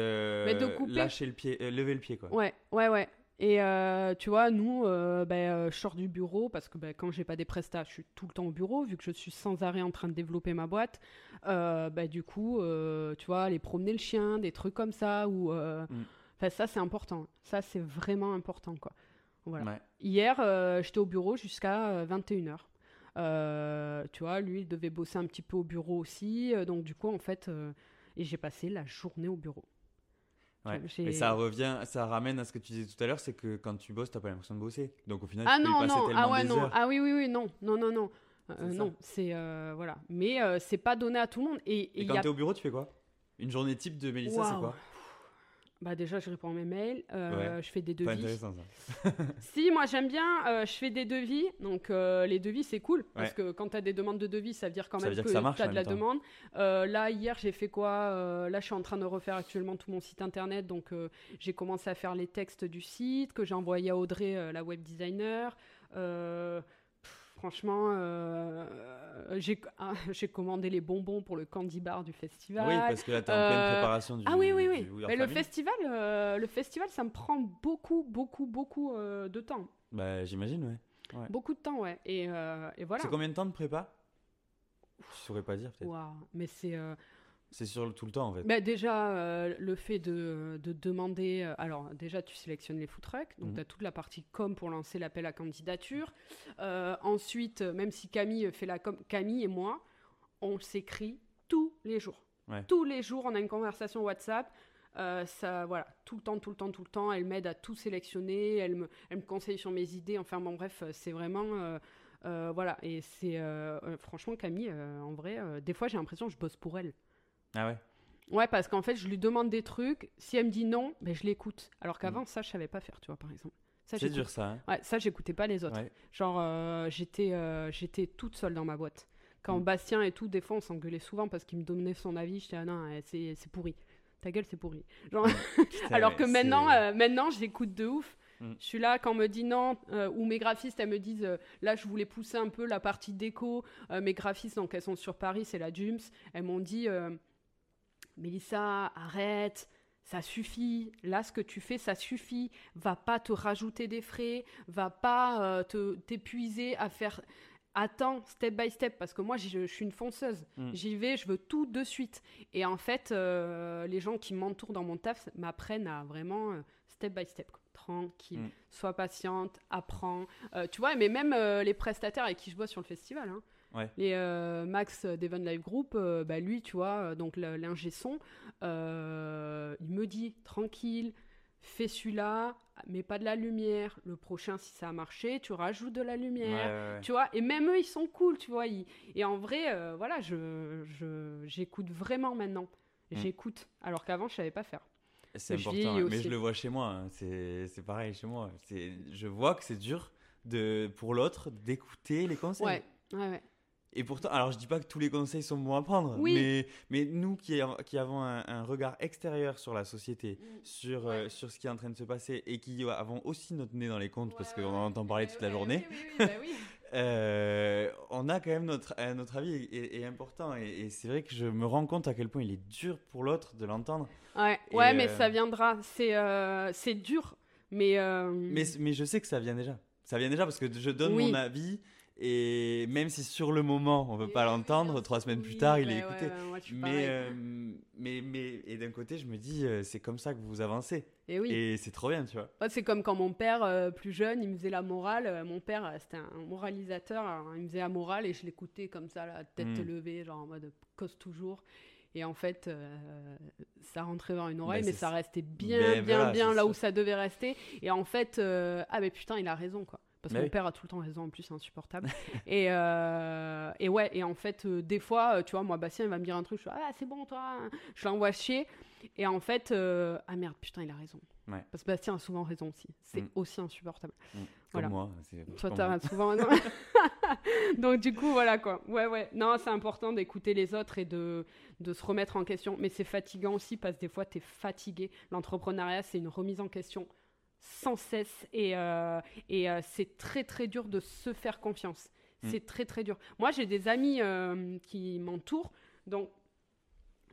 lâcher le pied, euh, lever le pied quoi. ouais, ouais, ouais. Et euh, tu vois, nous, euh, ben, euh, je sors du bureau parce que ben, quand j'ai pas des prestats, je suis tout le temps au bureau, vu que je suis sans arrêt en train de développer ma boîte. Euh, ben, du coup, tu vois, aller promener le chien, des trucs comme ça, ou. Mm. Enfin, ça, c'est important. Ça, c'est vraiment important, quoi. Voilà. Ouais. Hier, j'étais au bureau jusqu'à 21h. tu vois, lui, il devait bosser un petit peu au bureau aussi. donc, du coup, en fait, et j'ai passé la journée au bureau. Ouais. Mais ça revient, ça ramène à ce que tu disais tout à l'heure, c'est que quand tu bosses, t'as pas l'impression de bosser. Donc au final, Ah tu peux y non, passer non, tellement ah ouais, des non. heures. Ah oui, oui, oui, non, non, non, non. Euh, non, c'est. euh, voilà. Mais euh, c'est pas donné à tout le monde. Et Et quand a t'es au bureau, tu fais quoi? Une journée type de Mélissa, c'est quoi? Bah déjà, je réponds à mes mails, euh, je fais des Pas devis. intéressant ça. Si, moi j'aime bien, euh, je fais des devis. Donc euh, les devis, c'est cool. Parce Ouais. que quand tu as des demandes de devis, ça veut dire quand même dire que, que tu as de la temps. demande. Là, hier, j'ai fait quoi Là, je suis en train de refaire actuellement tout mon site internet. Donc j'ai commencé à faire les textes du site que j'ai envoyé à Audrey, la web designer. Euh, Franchement, euh, j'ai ah, j'ai commandé les bonbons pour le candy bar du festival. Oui, parce que là, t'es en pleine Euh, préparation du. Ah oui, oui, oui. Mais le festival, euh, le festival, ça me prend beaucoup, beaucoup, beaucoup euh, de temps. Bah, j'imagine, ouais. Beaucoup de temps, ouais. Et, euh, et voilà. C'est combien de temps de prépa? Je saurais pas dire, peut-être. Mais c'est. C'est sur le- tout le temps, en fait. bah, déjà, euh, le fait de, de demander. euh, alors, déjà, tu sélectionnes les food trucks. Donc, Mhm. tu as toute la partie com pour lancer l'appel à candidature. Euh, ensuite, même si Camille fait la com, Camille et moi, on s'écrit tous les jours. Ouais. Tous les jours, on a une conversation WhatsApp. Ça, voilà, tout le temps, tout le temps, tout le temps. Elle m'aide à tout sélectionner. Elle me, elle me conseille sur mes idées. Enfin, bon, bref, c'est vraiment. voilà, et c'est. franchement, Camille, en vrai, des fois, j'ai l'impression que je bosse pour elle. Ah ouais Ouais, parce qu'en fait, je lui demande des trucs. Si elle me dit non, ben, je l'écoute. Alors qu'avant, ça, je savais pas faire, tu vois, par exemple. Mm. C'est dur, ça. hein. Ouais, ça, j'écoutais pas les autres. Ouais. Genre, euh, j'étais, euh, j'étais toute seule dans ma boîte. Quand Mm. Bastien et tout, des fois, on s'engueulait souvent parce qu'il me donnait son avis. J'étais, ah non, eh, c'est, pourri. Ta gueule, c'est pourri. Genre, Putain, alors que maintenant, euh, maintenant, j'écoute de ouf. Mm. Je suis là quand on me dit non, euh, ou mes graphistes, elles me disent, euh, là, je voulais pousser un peu la partie déco. Euh, mes graphistes, donc elles sont sur Paris, c'est la Jums. Elles m'ont dit, Mélissa, arrête. Ça suffit. Là, ce que tu fais, ça suffit. Va pas te rajouter des frais. Va pas euh, te t'épuiser à faire. Attends, step by step, parce que moi, je, je suis une fonceuse. Mm. J'y vais, je veux tout de suite. Et en fait, euh, les gens qui m'entourent dans mon taf m'apprennent à vraiment euh, step by step. quoi. Tranquille, Mm. sois patiente, apprends. Euh, tu vois, mais même euh, les prestataires avec qui je bosse sur le festival, hein, Ouais. les euh, Max d'Evan Live Group, euh, bah, lui, tu vois, euh, donc l'ingé son, il me dit tranquille, fais celui-là, mets pas de la lumière. Le prochain, si ça a marché, tu rajoutes de la lumière. ouais, ouais. Tu vois, et même eux, ils sont cool, tu vois. ils- Et en vrai, euh, voilà, je, je- j'écoute vraiment maintenant. Mm. J'écoute, alors qu'avant, je savais pas faire. C'est important, mais je le vois chez moi. hein. C'est c'est pareil chez moi. C'est- Je vois que c'est dur de, pour l'autre d'écouter les conseils. Ouais, ouais, ouais. Et pourtant, alors je dis pas que tous les conseils sont bons à prendre, Oui. mais, mais nous qui, qui avons un, un regard extérieur sur la société, sur, euh, Ouais. sur ce qui est en train de se passer, et qui avons aussi notre nez dans les comptes, parce qu'on en entend parler toute la Ouais, journée, bah euh, on a quand même notre, euh, notre avis est, est important. Et, et c'est vrai que je me rends compte à quel point il est dur pour l'autre de l'entendre. Ouais, Et, ouais mais euh, ça viendra. C'est dur, mais. Mais, mais je sais que ça vient déjà. Ça vient déjà parce que je donne Oui. mon avis, et même si sur le moment on veut pas l'entendre, trois semaines plus tard il est écouté. Mais, euh, mais, mais, et d'un côté, je me dis, euh, c'est comme ça que vous avancez. Et oui. Et c'est trop bien, tu vois. C'est comme quand mon père, euh, plus jeune, il me faisait la morale. Mon père, c'était un moralisateur. alors, il me faisait la morale et je l'écoutais comme ça, la tête Mm. levée, genre en mode cause toujours. Et en fait, euh, ça rentrait dans une oreille, Bah, mais ça restait bien, Ben, bien, bien là ça. où ça devait rester. Et en fait, euh, ah ben putain, il a raison, quoi. Parce que mon oui. père a tout le temps raison, en plus, c'est insupportable. et, euh, et ouais, et en fait, euh, des fois, euh, tu vois, moi, Bastien, il va me dire un truc, je suis ah, c'est bon, toi. Je l'envoie chier. Et en fait, euh, ah merde, putain, il a raison. Ouais. Parce que Bastien a souvent raison aussi. C'est Mm. aussi insupportable. Mm. Voilà. Comme moi. c'est Toi, t'as moi. souvent raison. Donc, du coup, voilà quoi. Ouais, ouais. Non, c'est important d'écouter les autres et de, de se remettre en question. Mais c'est fatigant aussi parce que des fois, t'es fatigué. L'entrepreneuriat, c'est une remise en question sans cesse. Et, euh, et euh, c'est très, très dur de se faire confiance. Mm. C'est très, très dur. Moi, j'ai des amis euh, qui m'entourent. Donc,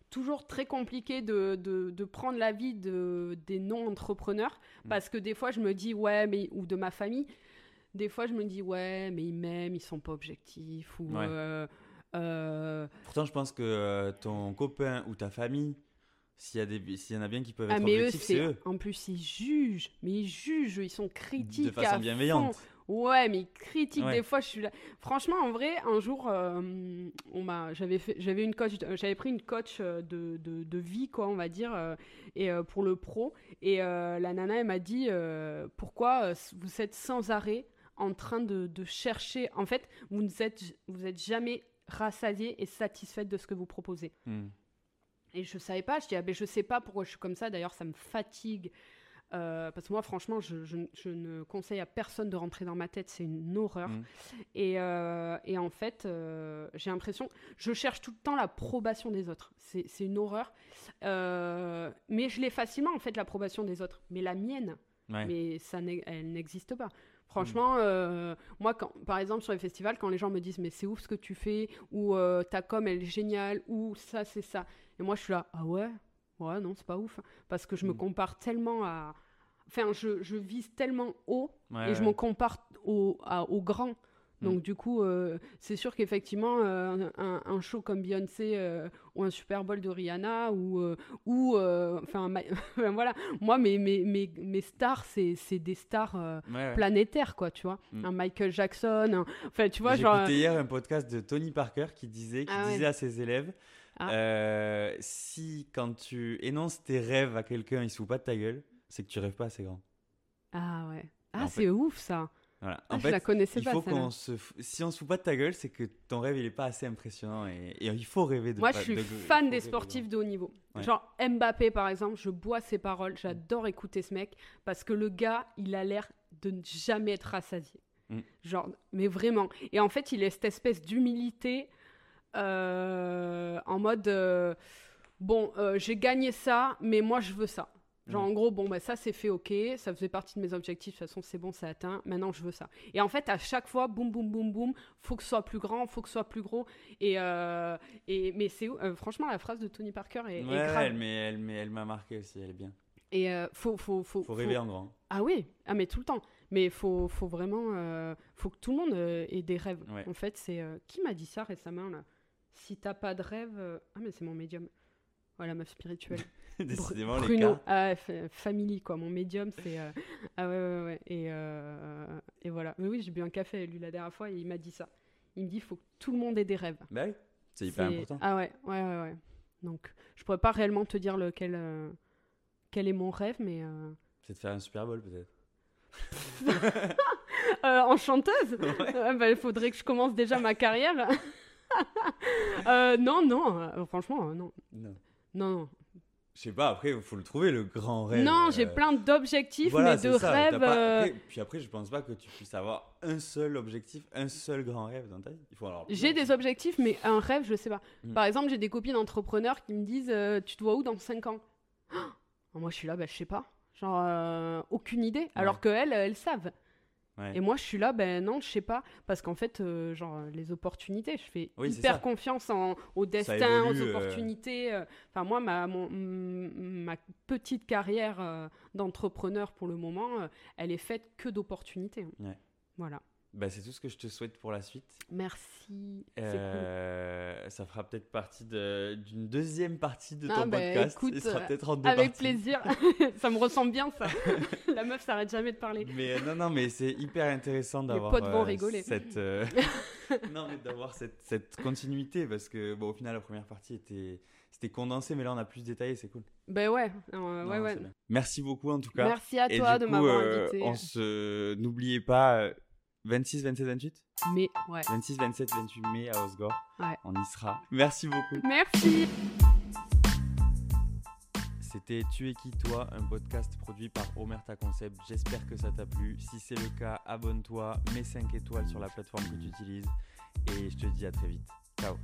toujours très compliqué de, de, de prendre l'avis de, des non-entrepreneurs Mm. parce que des fois je me dis ouais mais ou de ma famille des fois je me dis ouais mais ils m'aiment ils sont pas objectifs ou Ouais. Pourtant, je pense que ton copain ou ta famille, s'il y, a des- s'il y en a bien qui peuvent être ah mais eux c'est c'est eux. en plus ils jugent mais ils jugent ils sont critiques De façon à bienveillante. fond. Ouais, mais critique Ouais. des fois, je suis là. Franchement, en vrai, un jour, euh, on m'a, j'avais fait, j'avais une coach, euh, j'avais pris une coach euh, de, de, de vie, quoi, on va dire, euh, et euh, pour le pro. Et la nana, elle m'a dit, pourquoi vous êtes sans arrêt en train de, de chercher. En fait, vous ne êtes, vous êtes jamais rassasié et satisfaite de ce que vous proposez. Hmm. Et je savais pas, je dis, ah ben je sais pas pourquoi je suis comme ça, d'ailleurs ça me fatigue. Euh, parce que moi, franchement, je, je- je ne conseille à personne de rentrer dans ma tête, c'est une horreur. Mm. Et, euh, et en fait, euh, j'ai l'impression, je cherche tout le temps l'approbation des autres. C'est une horreur. Mais je l'ai facilement, en fait, l'approbation des autres. Mais la mienne, Ouais. mais ça elle n'existe pas. Franchement, euh, moi, quand, par exemple, sur les festivals, quand les gens me disent mais c'est ouf ce que tu fais, ou euh, ta com elle est géniale, ou ça c'est ça, et moi je suis là ah ouais, ouais non c'est pas ouf, parce que je me Mm. compare tellement à, enfin je, je vise tellement haut Ouais, et je me compare au, à- aux grands. Donc Mm. du coup, euh, c'est sûr qu'effectivement, euh, un, un show comme Beyoncé euh, ou un Super Bowl de Rihanna ou ou enfin voilà, moi mes mes mes, mes stars c'est des stars Ouais, ouais. planétaires quoi, tu vois. Mm. Un Michael Jackson, enfin tu vois J'ai genre écouté hier un podcast de Tony Parker qui disait, qui Ah ouais. disait à ses élèves Ah. euh, si quand tu énonces tes rêves à quelqu'un, il se fout pas de ta gueule, c'est que tu rêves pas assez grand. ah ouais. Ah c'est fait- ouf ça. Voilà. Ah, en je la fait, connaissais il pas faut qu'on se, si on se fout pas de ta gueule, c'est que ton rêve il est pas assez impressionnant et, et il faut rêver de. Moi, pas- je suis de- fan des sportifs de haut niveau. Ouais. Genre Mbappé, par exemple, je bois ses paroles. J'adore écouter ce mec parce que le gars, il a l'air de ne jamais être rassasié. Mm. Genre, mais vraiment. Et en fait, il a cette espèce d'humilité en mode euh, bon, euh, j'ai gagné ça, mais moi, je veux ça. Genre, Mm. en gros, bon, bah, ça, c'est fait, ok. Ça faisait partie de mes objectifs. De toute façon, c'est bon, c'est atteint. Maintenant, je veux ça. Et en fait, à chaque fois, boum, boum, boum, boum, faut que ce soit plus grand, faut que ce soit plus gros. Et, euh, et mais c'est euh, franchement, la phrase de Tony Parker est, est Ouais, grave. elle, mais elle, mais elle m'a marqué aussi, elle est bien. Et euh, faut, faut, faut, Faut rêver en grand. Ah oui, ah, mais tout le temps. Mais faut, faut vraiment, euh, faut que tout le monde euh, ait des rêves. Ouais. En fait, c'est euh, qui m'a dit ça récemment là? Si t'as pas de rêve, euh, ah mais c'est mon médium. Voilà, meuf spirituelle. Décidément, les Bruno, cas. ah, fa- family quoi. Mon médium, c'est euh, ah ouais ouais ouais. Et euh, et voilà. Mais oui, j'ai bu un café avec lui la dernière fois et il m'a dit ça. Il me dit, faut que tout le monde ait des rêves. Bah oui, c'est hyper important. Ah ouais, ouais, ouais, ouais. Donc, je pourrais pas réellement te dire lequel, euh, quel est mon rêve, mais C'est de faire un Super Bowl peut-être. en chanteuse, Ouais. euh, bah, il faudrait que je commence déjà ma carrière. Euh, non, non, euh, franchement, euh, non, Non. non, non. Je sais pas, après, il faut le trouver, le grand rêve. non, euh, j'ai plein d'objectifs, voilà, mais de ça, rêves. pas- après- puis après, je pense pas que tu puisses avoir un seul objectif, un seul grand rêve dans ta vie. Il faut avoir J'ai des objectifs, mais un rêve, je sais pas. Mm. Par exemple, j'ai des copines entrepreneurs qui me disent euh, Tu te vois où dans 5 ans? Ah Moi, je suis là, bah, je sais pas. Genre, euh, aucune idée. Alors qu'elles, elles savent. Ouais. Et moi, je suis là, ben non, je sais pas. Parce qu'en fait, euh, genre, les opportunités, je fais Oui, hyper confiance en, au destin, évolue, aux euh. opportunités. euh. Enfin, moi, ma, mon- ma petite carrière euh, d'entrepreneur pour le moment, elle est faite que d'opportunités. Ouais. Voilà. Bah, c'est tout ce que je te souhaite pour la suite. Merci. Cool. Euh, Ça fera peut-être partie de- d'une deuxième partie de ton Ah, bah, podcast. écoute, sera euh, peut-être en deux Avec parties. plaisir. ça me ressemble bien, ça. La meuf s'arrête jamais de parler. Mais euh, non, non, mais c'est hyper intéressant Les d'avoir potes vont euh, rigoler. cette non, mais d'avoir cette, cette continuité parce que bon, au final, la première partie était c'était condensé, mais là, on a plus détaillé, c'est cool. Ben ouais. euh, Non, ouais. Merci beaucoup en tout cas. Merci à Et toi du de coup, m'avoir euh, invité. On se n'oubliez pas 26, 27, 28 Mais ouais. 26, 27, 28 mai à Osgore. Ouais. On y sera. Merci beaucoup. Merci. C'était Tu es qui toi, un podcast produit par Omerta Concept. J'espère que ça t'a plu. Si c'est le cas, abonne-toi, mets 5 étoiles sur la plateforme que tu utilises et je te dis à très vite. Ciao